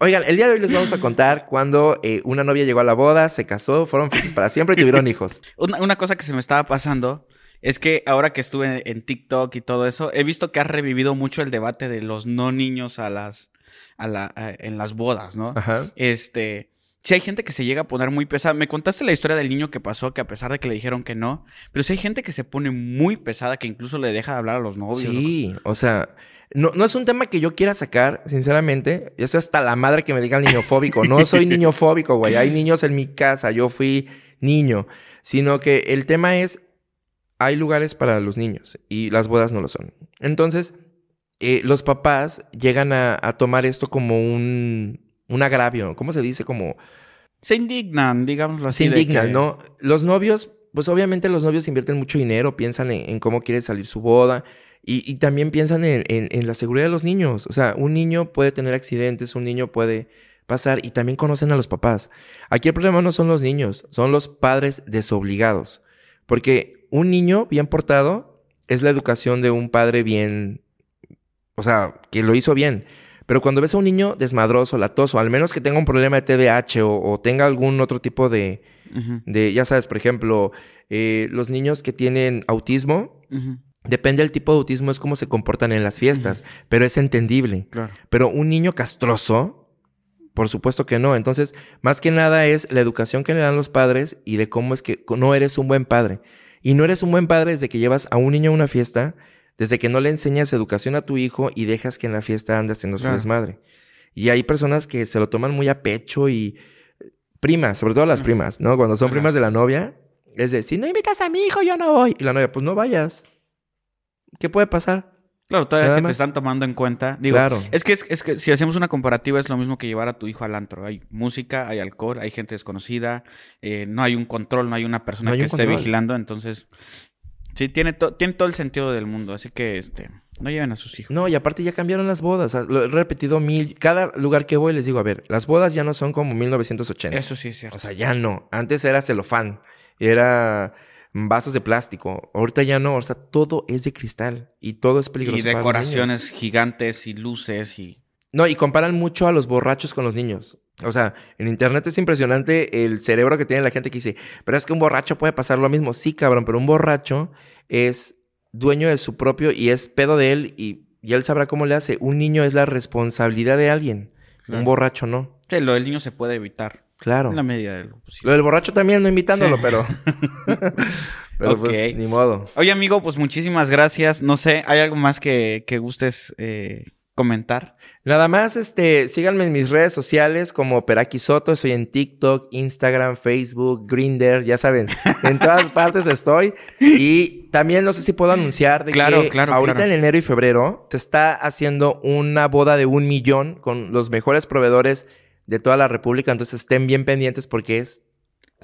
Oigan, el día de hoy les vamos a contar cuando eh, una novia llegó a la boda, se casó, fueron felices para siempre y tuvieron hijos. Una, una cosa que se me estaba pasando es que ahora que estuve en TikTok y todo eso, he visto que ha revivido mucho el debate de los no niños a las, a la, a- en las bodas, ¿no? Ajá. Este, si hay gente que se llega a poner muy pesada. Me contaste la historia del niño que pasó, que a pesar de que le dijeron que no, pero si hay gente que se pone muy pesada, que incluso le deja de hablar a los novios. Sí, o sea, no, no es un tema que yo quiera sacar, sinceramente. Yo soy hasta la madre que me diga niño fóbico. No soy niño fóbico, güey. Hay niños en mi casa, yo fui niño. Sino que el tema es, hay lugares para los niños y las bodas no lo son. Entonces, eh, los papás llegan a, a tomar esto como un, un agravio. ¿Cómo se dice? Como Se indignan, digámoslo así. se indignan, que- ¿no? Los novios, pues obviamente los novios invierten mucho dinero, piensan en, en cómo quiere salir su boda y, y también piensan en, en- en la seguridad de los niños. O sea, un niño puede tener accidentes, un niño puede pasar y también conocen a los papás. Aquí el problema no son los niños, son los padres desobligados. Porque un niño bien portado es la educación de un padre bien, o sea, que lo hizo bien. Pero cuando ves a un niño desmadroso, latoso, al menos que tenga un problema de TDAH o, o tenga algún otro tipo de, ya sabes, por ejemplo, eh, los niños que tienen autismo, depende del tipo de autismo, es cómo se comportan en las fiestas, pero es entendible. claro. Pero un niño castroso, por supuesto que no. Entonces, más que nada es la educación que le dan los padres y de cómo es que no eres un buen padre. Y no eres un buen padre desde que llevas a un niño a una fiesta, desde que no le enseñas educación a tu hijo y dejas que en la fiesta ande haciendo su Claro. desmadre. Y hay personas que se lo toman muy a pecho y primas, sobre todo las primas, ¿no? Cuando son primas de la novia, es de, si no invitas a mi hijo, yo no voy. Y la novia, pues no vayas. ¿Qué puede pasar? Claro, todavía Nada que te están tomando en cuenta. Digo, Claro. es que, es, es que si hacemos una comparativa es lo mismo que llevar a tu hijo al antro. Hay música, hay alcohol, hay gente desconocida, eh, no hay un control, no hay una persona No hay que un esté control. vigilando. Entonces, sí, tiene, to- tiene todo el sentido del mundo. Así que, este, no lleven a sus hijos. No, y aparte ya cambiaron las bodas. Sea, lo he repetido mil. Cada lugar que voy les digo, a ver, las bodas ya no son como 1980. Eso sí es cierto. O sea, ya no. Antes era celofán. Era vasos de plástico. Ahorita ya no. O sea, todo es de cristal. Y todo es peligroso. y para los decoraciones gigantes y luces y... No, y comparan mucho a los borrachos con los niños. O sea, en internet es impresionante el cerebro que tiene la gente que dice, pero es que un borracho puede pasar lo mismo. Sí, cabrón, pero un borracho es dueño de su propio y es pedo de él y, y él sabrá cómo le hace. Un niño es la responsabilidad de alguien. Claro. Un borracho no. Sí, lo del niño se puede evitar. Claro. En la medida de lo posible. Lo del borracho también, no invitándolo, Sí. pero. pero pues, Ok. ni modo. Oye, amigo, pues muchísimas gracias. No sé, ¿hay algo más que, que gustes eh, comentar? Nada más, este, síganme en mis redes sociales como Peraki Soto. Estoy en TikTok, Instagram, Facebook, Grinder, ya saben. En todas partes estoy. Y también no sé si puedo anunciar de Claro, que claro, ahorita claro. en enero y febrero se está haciendo una boda de un millón con los mejores proveedores de toda la República. Entonces estén bien pendientes porque es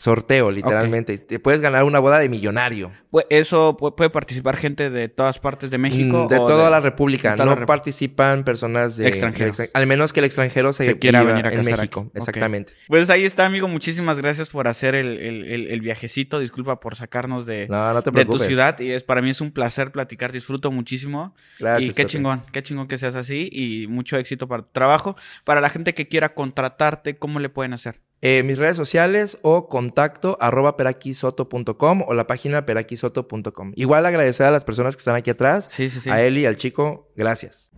sorteo, literalmente. Te puedes ganar una boda de millonario. Pues eso pu- puede participar gente de todas partes de México. Mm, De o toda la República. toda No la Rep- participan personas de Extranjero. Al menos que el extranjero se, Se quiera venir a en México. aquí. Exactamente. Pues ahí está, amigo. Muchísimas gracias por hacer el, el- el- el viajecito. Disculpa por sacarnos de, No, no te de tu ciudad. Y es para mí es un placer platicar. Disfruto muchísimo. Gracias. y qué chingón, qué chingón que seas así. Y mucho éxito para tu trabajo. Para la gente que quiera contratarte, ¿cómo le pueden hacer? Eh, mis redes sociales o contacto arroba peraquisoto.com o la página peraquisoto.com. Igual agradecer a las personas que están aquí atrás. Sí, sí, sí. A Eli, al chico, gracias.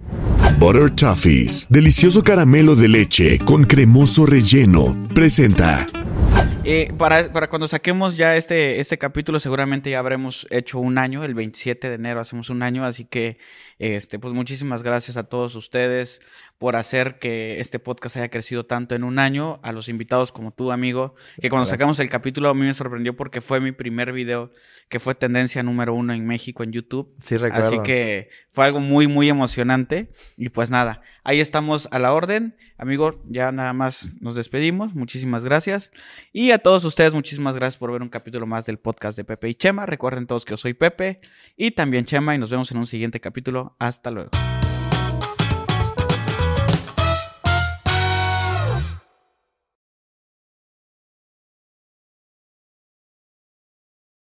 Butter Toffees, delicioso caramelo de leche con cremoso relleno, presenta. Eh, para, para cuando saquemos ya este, este capítulo, seguramente ya habremos hecho un año, el 27 de enero hacemos un año, así que este, pues muchísimas gracias a todos ustedes por hacer que este podcast haya crecido tanto en un año, a los invitados como tú, amigo, que cuando Gracias. sacamos el capítulo a mí me sorprendió porque fue mi primer video que fue tendencia número uno en México en YouTube. Sí, recuerdo. Así que fue algo muy, muy emocionante. Y pues nada, ahí estamos a la orden. Amigo, ya nada más nos despedimos. Muchísimas gracias. Y a todos ustedes, muchísimas gracias por ver un capítulo más del podcast de Pepe y Chema. Recuerden todos que yo soy Pepe y también Chema y nos vemos en un siguiente capítulo. Hasta luego.